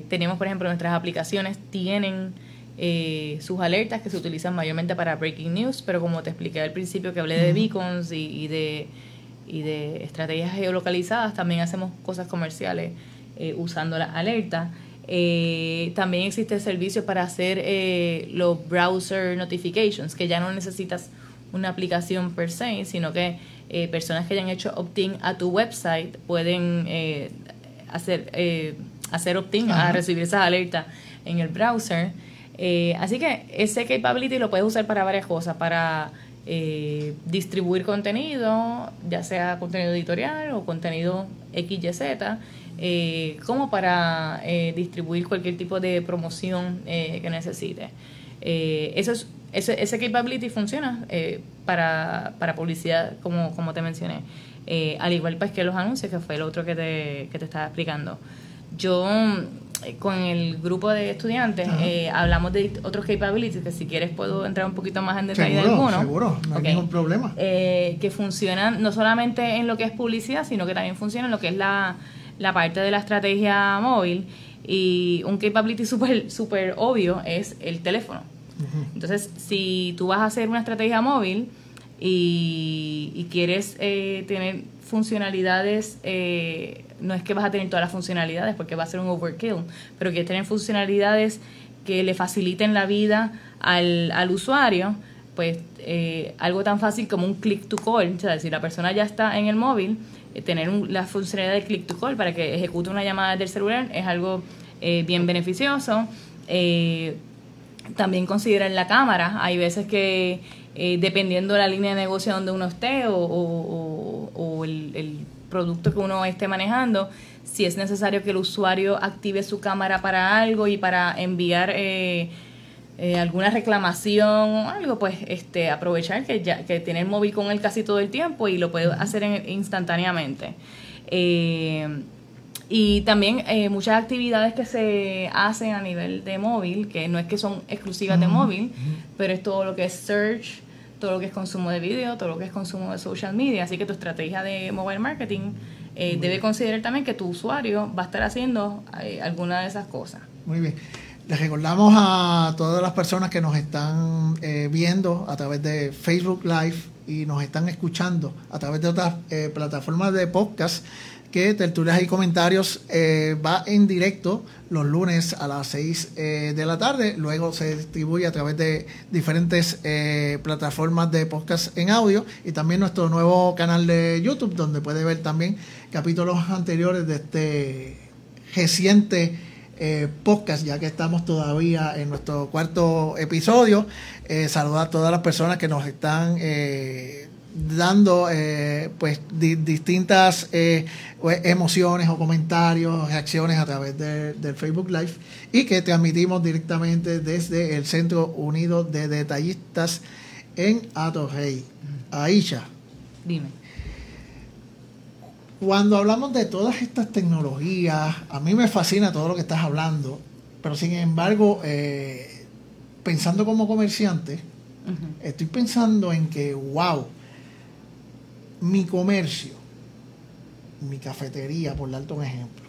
tenemos, por ejemplo, nuestras aplicaciones tienen sus alertas que se utilizan mayormente para breaking news, pero como te expliqué al principio que hablé de beacons y, y, de, y de estrategias geolocalizadas, también hacemos cosas comerciales usando las alertas. Eh, también existe el servicio para hacer eh, los browser notifications, que ya no necesitas una aplicación per se, sino que eh, personas que hayan hecho opt-in a tu website pueden eh, hacer, hacer opt-in a recibir esas alertas en el browser. así que ese capability lo puedes usar para varias cosas, para distribuir contenido, ya sea contenido editorial o contenido XYZ, eh, como para eh, distribuir cualquier tipo de promoción eh, que necesite. Eh, eso es, ese, ese capability funciona para, para publicidad, como, como te mencioné. al igual pues que los anuncios, que fue el otro que te, que te estaba explicando. Yo con el grupo de estudiantes hablamos de otros capabilities que si quieres puedo entrar un poquito más en detalle seguro, de algunos. Seguro, no hay ningún problema. que funcionan no solamente en lo que es publicidad, sino que también funcionan en lo que es la la parte de la estrategia móvil. Y un capability súper super obvio es el teléfono. Entonces, si tú vas a hacer una estrategia móvil y, quieres eh, tener funcionalidades, eh, no es que vas a tener todas las funcionalidades porque va a ser un overkill, pero quieres tener funcionalidades que le faciliten la vida al, al usuario, pues eh, algo tan fácil como un click to call, o sea, si la persona ya está en el móvil, eh, tener la funcionalidad de click to call para que ejecute una llamada del celular es algo eh, bien beneficioso. también considerar la cámara, hay veces que dependiendo de la línea de negocio donde uno esté o, el, el producto que uno esté manejando, si es necesario que el usuario active su cámara para algo y para enviar eh, eh, alguna reclamación o algo, pues este, aprovechar que ya que tiene el móvil con él casi todo el tiempo y lo puede hacer instantáneamente. Eh, y también eh, muchas actividades que se hacen a nivel de móvil, que no es que son exclusivas de móvil, pero es todo lo que es search, todo lo que es consumo de video, todo lo que es consumo de social media. Así que tu estrategia de mobile marketing debe considerar también que tu usuario va a estar haciendo alguna de esas cosas. Muy bien. Les recordamos a todas las personas que nos están eh, viendo a través de Facebook Live y nos están escuchando a través de otras eh, plataformas de podcast que Tertulias y Comentarios eh, va en directo los lunes a las 6 de la tarde. Luego se distribuye a través de diferentes plataformas de podcast en audio y también nuestro nuevo canal de YouTube donde puede ver también capítulos anteriores de este reciente eh, podcast, ya que estamos todavía en nuestro cuarto episodio. Eh, saludar a todas las personas que nos están eh, dando pues distintas emociones o comentarios, reacciones a través del Facebook Live y que transmitimos directamente desde el Centro Unido de Detallistas en Atorrey. Aisha. Dime. Cuando hablamos de todas estas tecnologías, a mí me fascina todo lo que estás hablando, pero sin embargo, eh, pensando como comerciante, estoy pensando en que, wow, mi comercio, mi cafetería, por darte un ejemplo,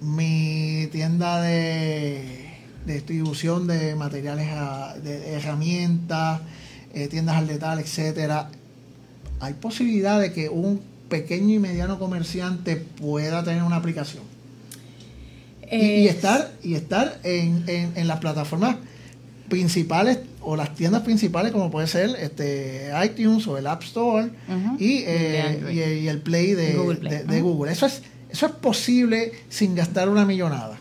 mi tienda de, distribución de materiales, de herramientas, eh, tiendas al detalle, etcétera, hay posibilidad de que un pequeño y mediano comerciante pueda tener una aplicación. Y, estar, y estar en, en, las plataformas principales o las tiendas principales como puede ser este iTunes o el App Store eh, y, el Play de Google. Eso, es, eso es posible sin gastar una millonada.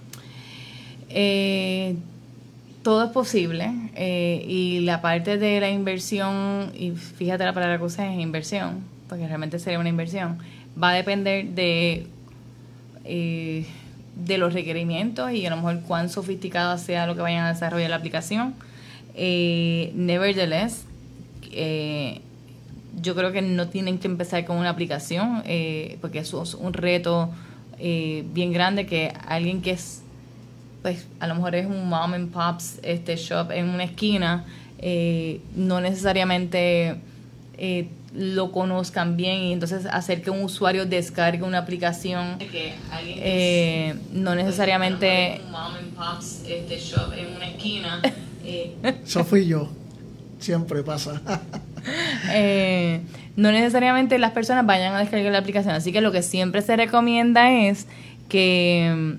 Eh, todo es posible eh, y la parte de la inversión, y fíjate la palabra que usa es inversión, porque realmente sería una inversión, va a depender de, eh, de los requerimientos y a lo mejor cuán sofisticada sea lo que vayan a desarrollar la aplicación. Eh, nevertheless, eh, yo creo que no tienen que empezar con una aplicación, porque eso es un reto bien grande que alguien que es, pues a lo mejor es un mom and pops este shop en una esquina, no necesariamente lo conozcan bien y entonces hacer que un usuario descargue una aplicación eh, no necesariamente este en una esquina eh. eso fui yo. Siempre pasa. Eh, no necesariamente las personas vayan a descargar la aplicación así que lo que siempre se recomienda es que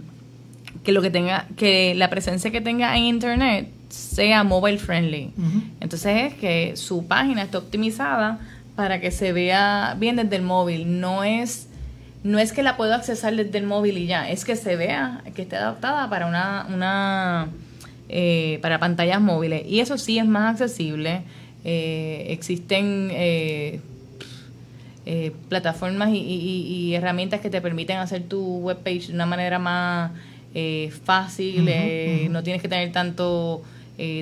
que lo que tenga que la presencia que tenga en internet sea mobile friendly. Entonces es que su página esté optimizada para que se vea bien desde el móvil. No es, no es que la puedo accesar desde el móvil y ya, es que se vea, que esté adaptada para una, una eh, para pantallas móviles. Y eso sí es más accesible. Eh, existen eh, plataformas y, herramientas que te permiten hacer tu webpage de una manera más fácil. No tienes que tener tanto,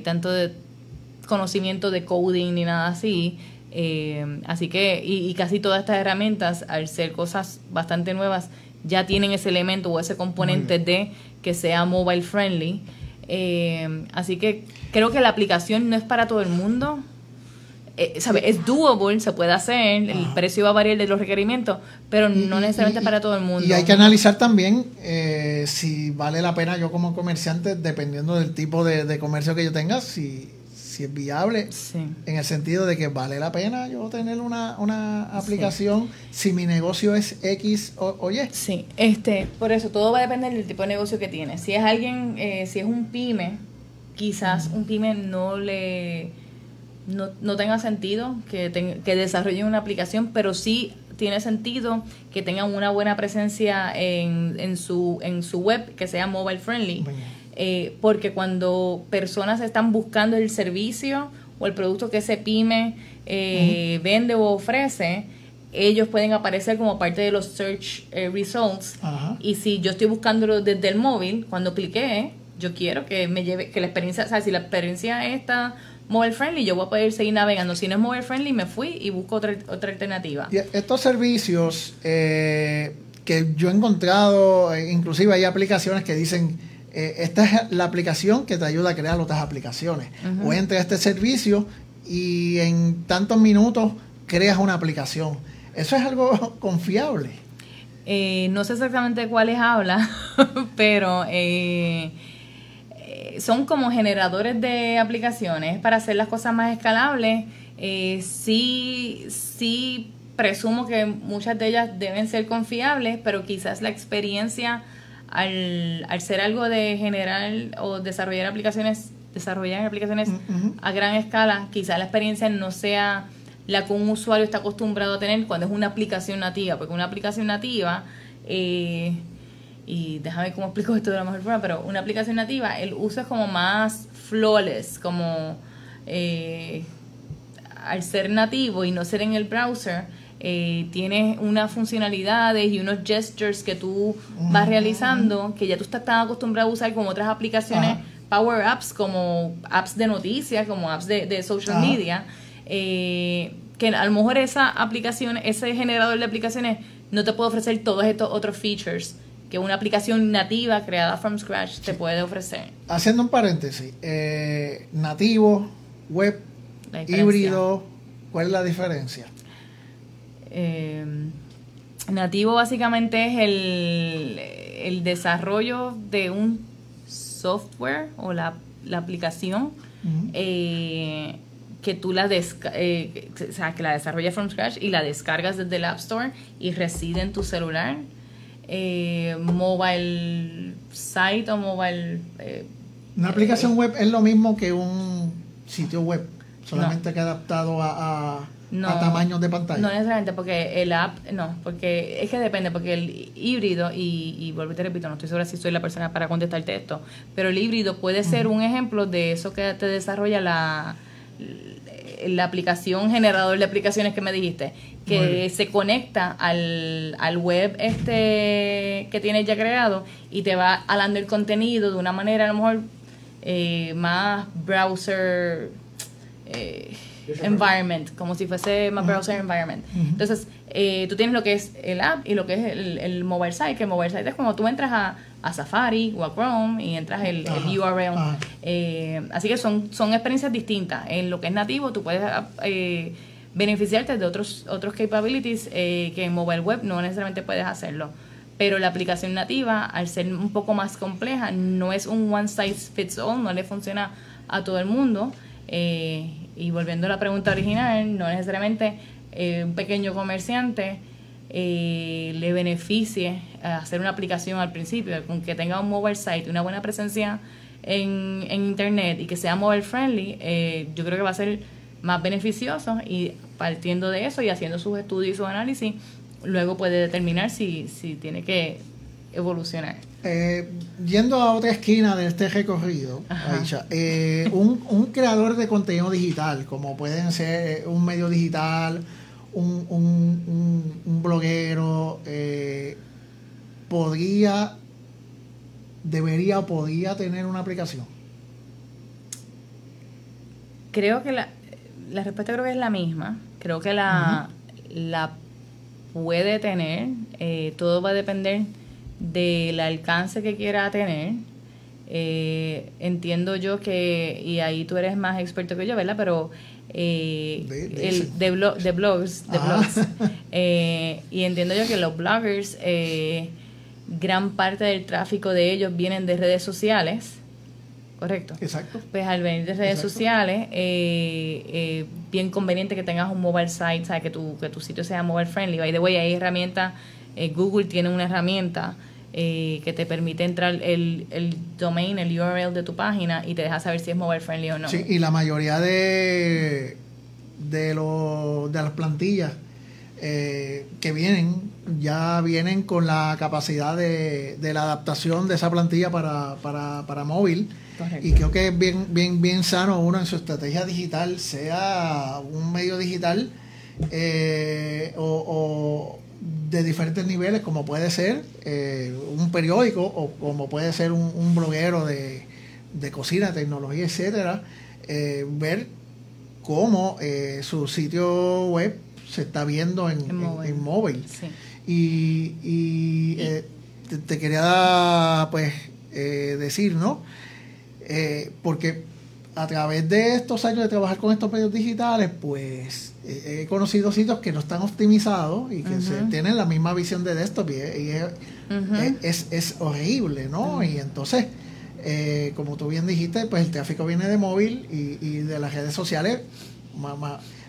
tanto de conocimiento de coding ni nada así. Eh, así que, y, casi todas estas herramientas, al ser cosas bastante nuevas, ya tienen ese elemento o ese componente de que sea mobile friendly. Eh, así que creo que la aplicación no es para todo el mundo. eh, ¿sabe? es doable, se puede hacer, el precio va a variar de los requerimientos, pero no necesariamente para todo el mundo. Y hay que analizar también eh, si vale la pena yo como comerciante, dependiendo del tipo de, comercio que yo tenga, si, si es viable, en el sentido de que vale la pena yo tener una, una aplicación si mi negocio es X o, Y. Sí, este, por eso todo va a depender del tipo de negocio que tienes. Si es alguien, eh, si es un pyme, quizás un pyme no le no, no tenga sentido que, que desarrollen una aplicación, pero sí tiene sentido que tengan una buena presencia en, en, su, en su web, que sea mobile friendly. Eh, porque cuando personas están buscando el servicio o el producto que ese pyme eh, vende o ofrece, ellos pueden aparecer como parte de los search eh, results. Y si yo estoy buscándolo desde el móvil, cuando cliqué, yo quiero que me lleve, que la experiencia, o sea, si la experiencia está mobile friendly, yo voy a poder seguir navegando. Si no es mobile friendly, me fui y busco otra, otra alternativa. Y estos servicios eh, que yo he encontrado, inclusive hay aplicaciones que dicen, eh, esta es la aplicación que te ayuda a crear otras aplicaciones. O entra a este servicio y en tantos minutos creas una aplicación. Eso es algo confiable. no sé exactamente de cuáles habla, pero... Eh, son como generadores de aplicaciones para hacer las cosas más escalables. Eh, sí, sí presumo que muchas de ellas deben ser confiables, pero quizás la experiencia al, al ser algo de generar o desarrollar aplicaciones, desarrollar aplicaciones a gran escala, quizás la experiencia no sea la que un usuario está acostumbrado a tener cuando es una aplicación nativa, porque una aplicación nativa eh, y déjame cómo explico esto de la mejor forma, pero una aplicación nativa, el uso es como más flawless, como eh, al ser nativo y no ser en el browser, eh, tiene unas funcionalidades y unos gestures que tú vas realizando que ya tú estás tan acostumbrado a usar como otras aplicaciones, power apps, como apps de noticias, como apps de, social media, eh, que a lo mejor esa aplicación, ese generador de aplicaciones no te puede ofrecer todos estos otros features que una aplicación nativa creada from scratch te puede ofrecer. Haciendo un paréntesis, eh, nativo, web, híbrido, ¿cuál es la diferencia? Em, nativo básicamente es el, el, desarrollo de un software o la, aplicación eh, que tú la, eh, o sea, que la desarrollas from scratch y la descargas desde el App Store y reside en tu celular eh, mobile site o mobile... Eh, Una aplicación web es lo mismo que un sitio web, solamente que adaptado a, a, tamaños de pantalla. No necesariamente, porque el app, no, porque es que depende, porque el híbrido, y, y vuelvo y te repito, no estoy segura si soy la persona para contestarte esto, pero el híbrido puede ser un ejemplo de eso que te desarrolla la la aplicación generador de aplicaciones que me dijiste, que se conecta al, al web este que tienes ya creado y te va alando el contenido de una manera a lo mejor eh, más browser eh, environment, como si fuese más browser environment. Entonces, eh, tú tienes lo que es el app y lo que es el, el mobile site, que el mobile site es como tú entras a, a Safari o a Chrome y entras el, el URL. Eh, así que son, son experiencias distintas. En lo que es nativo, tú puedes eh, beneficiarte de otros, otros capabilities eh, que en mobile web no necesariamente puedes hacerlo. Pero la aplicación nativa, al ser un poco más compleja, no es un one size fits all, no le funciona a todo el mundo. Y volviendo a la pregunta original, no necesariamente un pequeño comerciante eh, le beneficie hacer una aplicación al principio, con que tenga un mobile site, una buena presencia en, internet y que sea mobile friendly, eh, yo creo que va a ser más beneficioso y partiendo de eso y haciendo sus estudios y su análisis, luego puede determinar si, si tiene que evolucionar. Eh, yendo a otra esquina de este recorrido, eh, un, un creador de contenido digital, como pueden ser un medio digital, un, un, un, bloguero eh, podría, debería o podría tener una aplicación? Creo que la, la respuesta creo que es la misma. Creo que la, la puede tener. Eh, todo va a depender del alcance que quiera tener. Eh, entiendo yo que, y ahí tú eres más experto que yo, ¿verdad? Pero eh, de, el, de, blogs, de blogs. Eh, y entiendo yo que los bloggers, eh, gran parte del tráfico de ellos vienen de redes sociales. Correcto. Exacto. Pues al venir de redes sociales, bien conveniente que tengas un mobile site, ¿sabes? Que, tu, que tu sitio sea mobile friendly. By the way, hay herramientas, Google tiene una herramienta eh, que te permite entrar el, el domain, el URL de tu página y te deja saber si es mobile friendly o no. Sí, y la mayoría de, de, de las plantillas eh, que vienen ya vienen con la capacidad de, de la adaptación de esa plantilla para, para, para móvil. Y creo que es bien, bien, bien sano uno en su estrategia digital, sea un medio digital eh, o de diferentes niveles, como puede ser eh, un periódico o como puede ser un, bloguero de, de, cocina, tecnología, etcétera, eh, ver cómo eh, su sitio web se está viendo en, en móvil. Y, y te, te, quería pues decir, ¿no? porque a través de estos años de trabajar con estos medios digitales, pues he conocido sitios que no están optimizados y que se tienen la misma visión de desktop y, es, es, horrible, ¿no? Y entonces, eh, como tú bien dijiste, pues el tráfico viene de móvil y, de las redes sociales,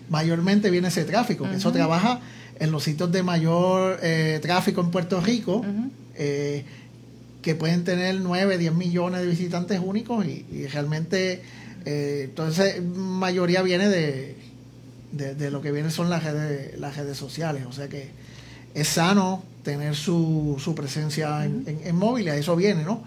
mayormente viene ese tráfico, que eso trabaja en los sitios de mayor eh, tráfico en Puerto Rico. Eh, que pueden tener 9, 10 millones de visitantes únicos y realmente eh, entonces, mayoría viene de, de, lo que viene son las redes, las redes sociales. O sea que es sano tener su, su presencia en, en, móvil, y a eso viene, ¿no?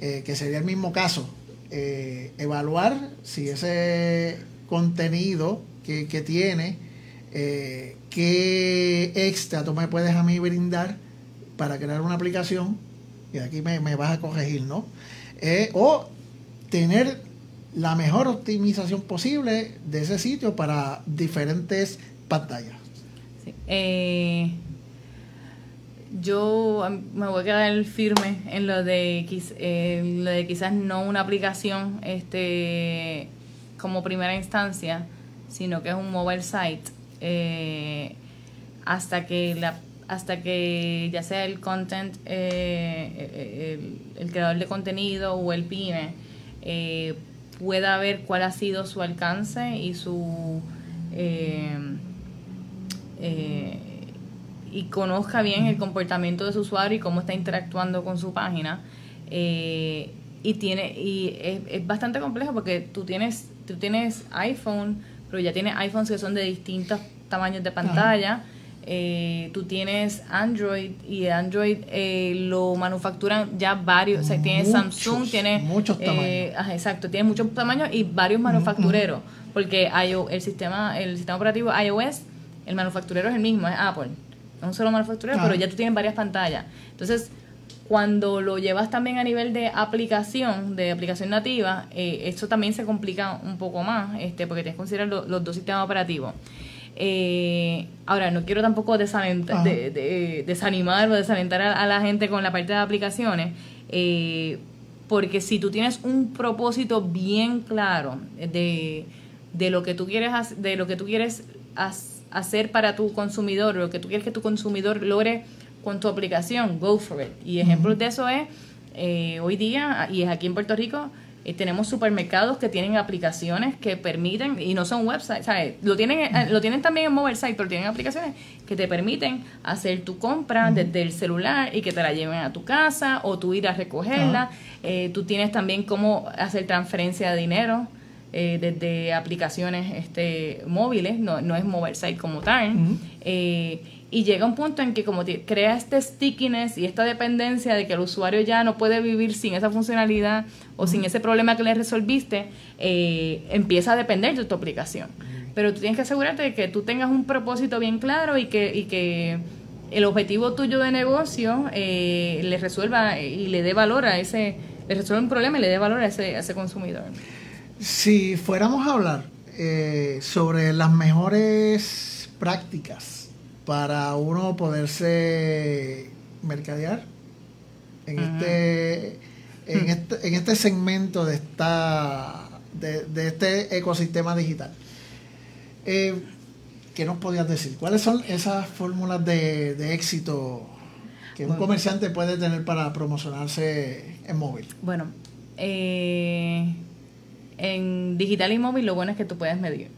Eh, que sería el mismo caso. Eh, evaluar si ese contenido que, que tiene, qué extra tú me puedes a mí brindar para crear una aplicación, y aquí me, me vas a corregir, ¿no? o tener la mejor optimización posible de ese sitio para diferentes pantallas. Eh, yo me voy a quedar firme en lo de, eh, lo de quizás no una aplicación este como primera instancia, sino que es un mobile site eh, hasta que la hasta que ya sea el content el, el, creador de contenido o el pyme pueda ver cuál ha sido su alcance y su eh, eh, y conozca bien el comportamiento de su usuario y cómo está interactuando con su página eh, y tiene y es, bastante complejo porque tú tienes tú tienes iPhone pero ya tienes iPhones que son de distintos tamaños de pantalla eh, tú tienes Android y Android eh, lo manufacturan ya varios, o sea, tienes Samsung, tiene muchos eh, tamaños. exacto, tiene muchos tamaños y varios manufactureros, porque el sistema el sistema operativo iOS, el manufacturero es el mismo, es Apple. Es un solo manufacturero, pero ya tú tienes varias pantallas. Entonces, cuando lo llevas también a nivel de aplicación, de aplicación nativa, eh, esto también se complica un poco más, este, porque tienes que considerar los dos sistemas operativos. Eh, ahora, no quiero tampoco desalentar, de, desanimar o desalentar a, la gente con la parte de aplicaciones, eh, porque si tú tienes un propósito bien claro de, de lo que tú quieres de lo que tú quieres hacer para tu consumidor, lo que tú quieres que tu consumidor logre con tu aplicación, go for it. Y ejemplos de eso es eh, hoy día, y es aquí en Puerto Rico, eh, tenemos supermercados que tienen aplicaciones que permiten, y no son websites, Lo tienen, eh, lo tienen también en mobile site, pero tienen aplicaciones que te permiten hacer tu compra desde el celular y que te la lleven a tu casa o tú ir a recogerla. Eh, tú tienes también cómo hacer transferencia de dinero. desde aplicaciones este, móviles, no, no es mobile site como tal. Y llega un punto en que como crea este stickiness y esta dependencia de que el usuario ya no puede vivir sin esa funcionalidad o sin ese problema que le resolviste, eh, empieza a depender de tu aplicación. Pero tú tienes que asegurarte de que tú tengas un propósito bien claro y que, y que el objetivo tuyo de negocio eh, le resuelva y le dé valor a ese, le resuelva un problema y le dé valor a ese, a ese consumidor. Si fuéramos a hablar eh, sobre las mejores prácticas para uno poderse mercadear en este en hmm. este en este segmento de esta de, este ecosistema digital Eh, ¿Qué nos podías decir? ¿Cuáles son esas fórmulas de, éxito que un comerciante puede tener para promocionarse en móvil? Bueno, eh, en digital y móvil lo bueno es que tú puedes medir.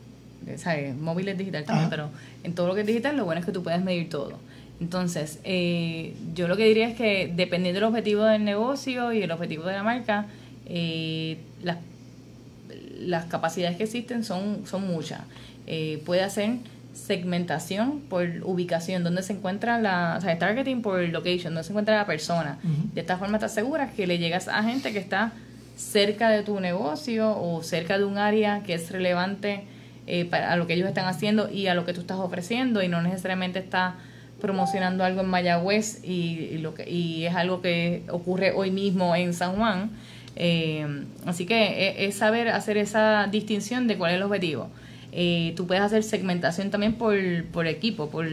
¿Sabes? Móvil es digital también, pero en todo lo que es digital lo bueno es que tú puedes medir todo. Entonces, eh, yo lo que diría es que dependiendo del objetivo del negocio y el objetivo de la marca, eh, las, las capacidades que existen son, son muchas. Eh, puede hacer segmentación por ubicación, donde se encuentra la, o sea, targeting por location, donde se encuentra la persona. De esta forma estás segura que le llegas a gente que está cerca de tu negocio o cerca de un área que es relevante eh, para a lo que ellos están haciendo y a lo que tú estás ofreciendo y no necesariamente está promocionando algo en Mayagüez y, lo que, y es algo que ocurre hoy mismo en San Juan. Eh, así que e, es, saber hacer esa distinción de cuál es el objetivo. Eh, tú puedes hacer segmentación también por, por equipo, por,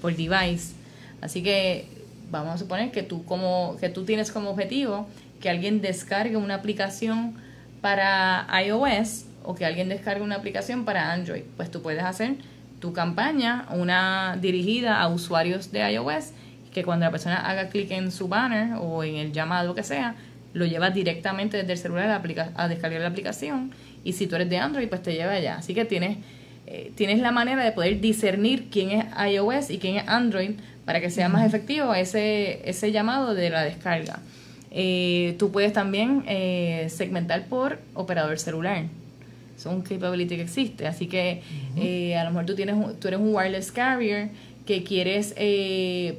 por device. Así que vamos a suponer que tú, como, que tú tienes como objetivo que alguien descargue una aplicación para iOS o que alguien descargue una aplicación para Android. Pues tú puedes hacer tu campaña, una dirigida a usuarios de iOS, que cuando la persona haga clic en su banner o en el llamado que sea, lo lleva directamente desde el celular a, a descargar la aplicación y si tú eres de Android, pues te lleva allá. Así que tienes, eh, tienes la manera de poder discernir quién es iOS y quién es Android para que sea más efectivo ese, ese llamado de la descarga. Eh, tú puedes también eh, segmentar por operador celular. Es un capability que existe. Así que a lo mejor tú, tienes, tú eres un wireless carrier que quieres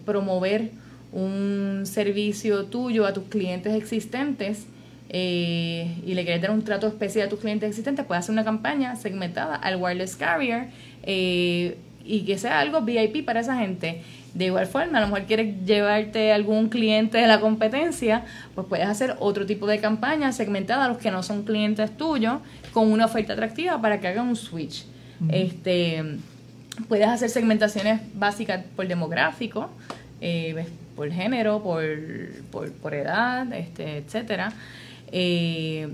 promover un servicio tuyo a tus clientes existentes eh, y le quieres dar un trato especial a tus clientes existentes, puedes hacer una campaña segmentada al wireless carrier eh, y que sea algo VIP para esa gente. De igual forma, a lo mejor quieres llevarte algún cliente de la competencia, pues puedes hacer otro tipo de campaña segmentada a los que no son clientes tuyos con una oferta atractiva para que hagan un switch. Este, puedes hacer segmentaciones básicas por demográfico, eh, por género, por, por, por edad, este, etcétera. Eh,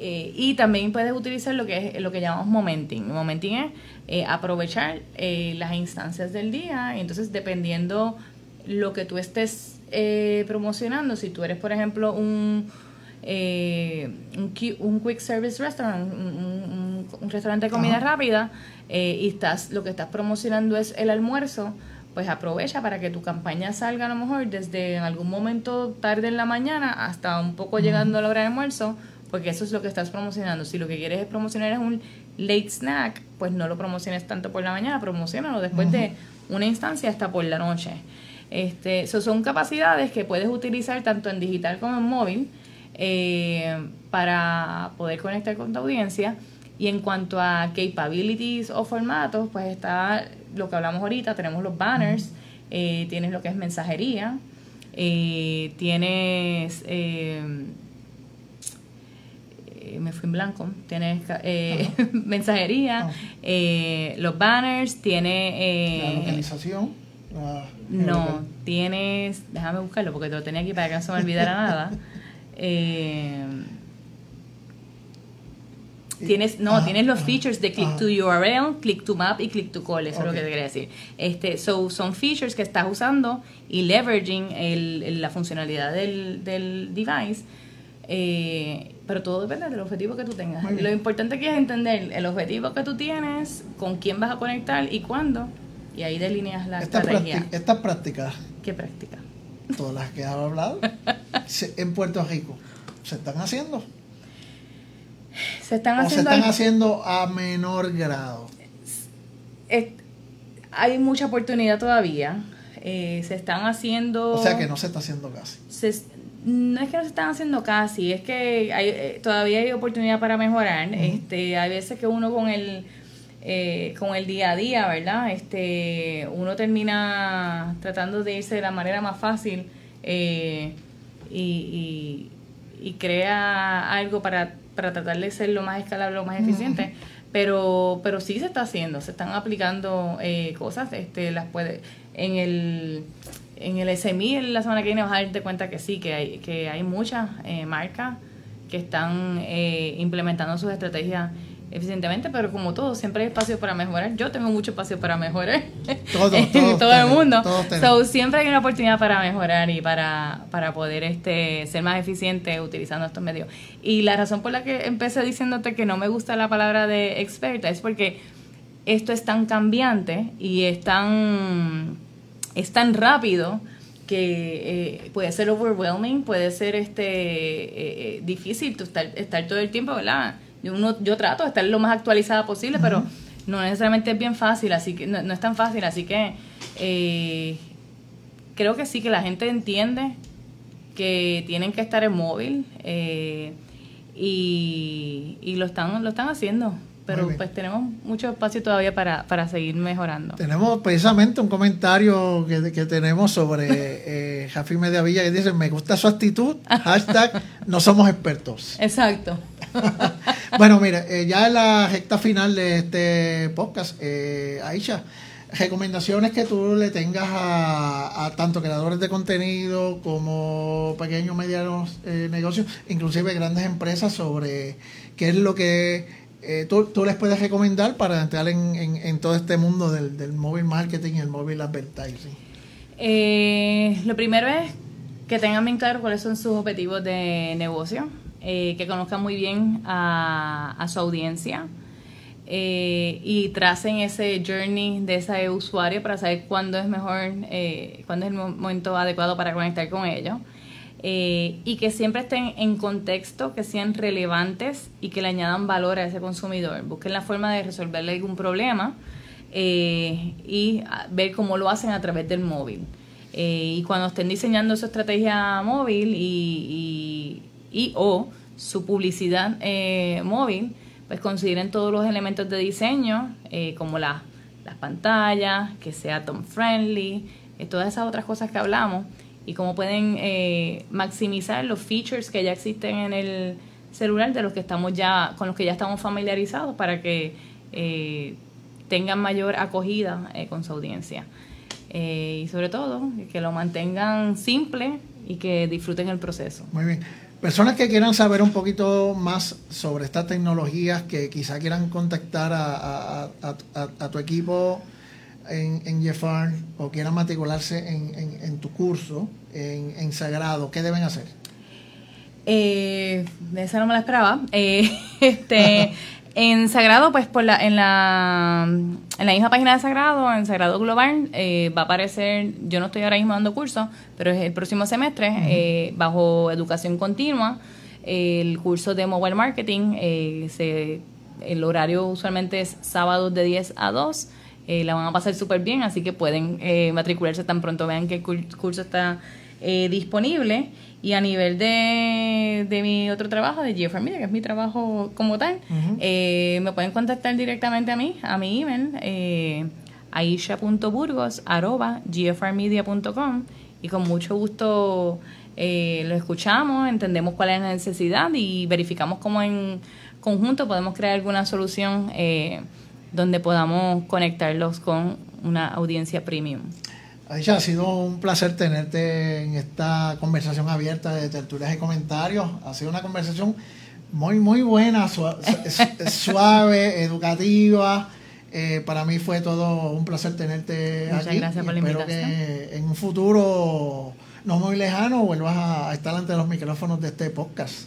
eh, y también puedes utilizar lo que es lo que llamamos momenting. Momenting es eh, aprovechar las instancias del día. Entonces, dependiendo lo que tú estés promocionando, si tú eres, por ejemplo, un, un, quick service restaurant, un, restaurante de comida rápida, y estás lo que estás promocionando es el almuerzo, pues aprovecha para que tu campaña salga a lo mejor desde en algún momento tarde en la mañana hasta un poco llegando a la hora de almuerzo, porque eso es lo que estás promocionando. Si lo que quieres es promocionar es un late snack, pues no lo promociones tanto por la mañana, promocionalo después de una instancia hasta por la noche. Este, son capacidades que puedes utilizar tanto en digital como en móvil eh, para poder conectar con tu audiencia. Y en cuanto a capabilities o formatos, pues está lo que hablamos ahorita, tenemos los banners, eh, tienes lo que es mensajería, eh, tienes... Eh, me fui en blanco, tienes mensajería, los banners, tiene... la localización. no, tienes... Déjame buscarlo porque te lo tenía aquí para que no se me olvidara nada. Tienes, no, tienes los features de click to URL, click to map y click to call, eso es lo que te quería decir. Este, so, son features que estás usando y leveraging el, la funcionalidad del, del device. Eh, pero todo depende del objetivo que tú tengas. Lo importante aquí es entender el objetivo que tú tienes, con quién vas a conectar y cuándo. Y ahí delineas la estrategia. Estas prácticas. ¿Qué práctica? Todas las que he hablado en Puerto Rico se están haciendo. Se están haciendo. se están haciendo a menor grado. hay mucha oportunidad todavía. Eh, se están haciendo. O sea que no se está haciendo casi. No es que no se están haciendo casi, es que hay, eh, todavía hay oportunidad para mejorar. Este, hay veces que uno con el eh, con el día a día, ¿verdad? Este, uno termina tratando de irse de la manera más fácil y, y, crea algo para para tratar de ser lo más escalable, lo más eficiente. Pero, pero sí se está haciendo, se están aplicando eh, cosas, este, las puede, en el, en el SMI la semana que viene vas a darte cuenta que sí, que hay, que hay muchas eh, marcas que están eh, implementando sus estrategias eficientemente, pero como todo, siempre hay espacio para mejorar. Yo tengo mucho espacio para mejorar. Todo, todo el mundo. So, siempre hay una oportunidad para mejorar y para, para poder este ser más eficiente utilizando estos medios. Y la razón por la que empecé diciéndote que no me gusta la palabra de experta es porque esto es tan cambiante y es tan, es tan rápido que eh, puede ser overwhelming, puede ser este eh, eh, difícil estar, estar todo el tiempo, ¿verdad? Uno, yo trato de estar lo más actualizada posible, pero no necesariamente es bien fácil, así que no, es tan fácil, así que eh, creo que sí que la gente entiende que tienen que estar en móvil eh, y, y, lo están lo están haciendo pero pues tenemos mucho espacio todavía para, para seguir mejorando. Tenemos precisamente un comentario que, que tenemos sobre eh, Jafi Mediavilla que dice, me gusta su actitud, hashtag, no somos expertos. Exacto. bueno, mire, eh, ya en la recta final de este podcast, eh, Aisha, recomendaciones que tú le tengas a, a tanto creadores de contenido como pequeños medianos eh, negocios, inclusive grandes empresas sobre qué es lo que eh, tú, tú, les puedes recomendar para entrar en, en, todo este mundo del, del móvil marketing y el móvil advertising? Eh, lo primero es que tengan bien claro cuáles son sus objetivos de negocio, eh, que conozcan muy bien a, a su audiencia y tracen ese journey de ese usuario para saber cuándo es mejor, cuándo es el momento adecuado para conectar con ellos. Eh, y que siempre estén en contexto, que sean relevantes y que le añadan valor a ese consumidor. Busquen la forma de resolverle algún problema eh, y ver cómo lo hacen a través del móvil. Eh, y cuando estén diseñando su estrategia móvil y, y, o su publicidad móvil, pues consideren todos los elementos de diseño, como las pantallas, que sea tom friendly, todas esas otras cosas que hablamos y cómo pueden eh, maximizar los features que ya existen en el celular de los que estamos ya con los que ya estamos familiarizados para que eh, tengan mayor acogida eh, con su audiencia y sobre todo que lo mantengan simple y que disfruten el proceso. Muy bien. Personas que quieran saber un poquito más sobre estas tecnologías, que quizá quieran contactar a, tu equipo en, en o quieran matricularse en, tu curso, en, Sagrado, ¿qué deben hacer? Eh, esa no me la esperaba. Eh, este, en Sagrado, pues por la, en, la, en la misma página de Sagrado, en Sagrado Global, eh, va a aparecer, yo no estoy ahora mismo dando curso, pero es el próximo semestre, eh, bajo educación continua, el curso de mobile marketing, se, el horario usualmente es sábado de 10 a 2 eh, la van a pasar súper bien, así que pueden eh, matricularse tan pronto. Vean que el curso está eh, disponible. Y a nivel de, de mi otro trabajo, de GeoFarmedia, que es mi trabajo como tal, me pueden contactar directamente a mí, a mi email, eh, aisha.burgos.geofarmedia.com y con mucho gusto lo escuchamos, entendemos cuál es la necesidad y verificamos cómo en conjunto podemos crear alguna solución eh, donde podamos conectarlos con una audiencia premium. Aisha, ha sido un placer tenerte en esta conversación abierta de tertulias y comentarios. Ha sido una conversación muy, muy buena, suave, educativa. Eh, para mí fue todo un placer tenerte Muchas aquí. gracias por la espero que en un futuro no muy lejano vuelvas a estar ante los micrófonos de este podcast.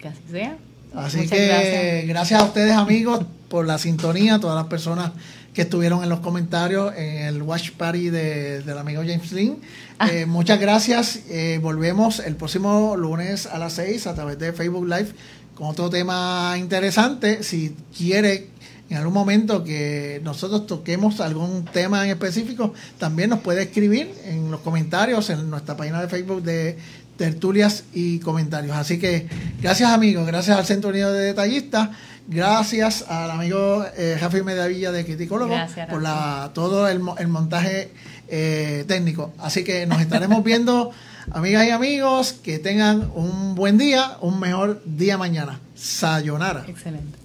Que así sea. Así que gracias. a ustedes amigos por la sintonía, todas las personas que estuvieron en los comentarios en el watch party de, del amigo James Lynn. Ah. Eh, muchas gracias. Eh, volvemos el próximo lunes a las 6 a través de Facebook Live con otro tema interesante. Si quiere en algún momento que nosotros toquemos algún tema en específico, también nos puede escribir en los comentarios en nuestra página de Facebook de tertulias y comentarios. Así que gracias amigos, gracias al Centro Unido de Detallistas, gracias al amigo eh, Jafi Medavilla de Criticólogo por la, todo el, montaje eh, técnico. Así que nos estaremos viendo, amigas y amigos, que tengan un buen día, un mejor día mañana. Sayonara. Excelente.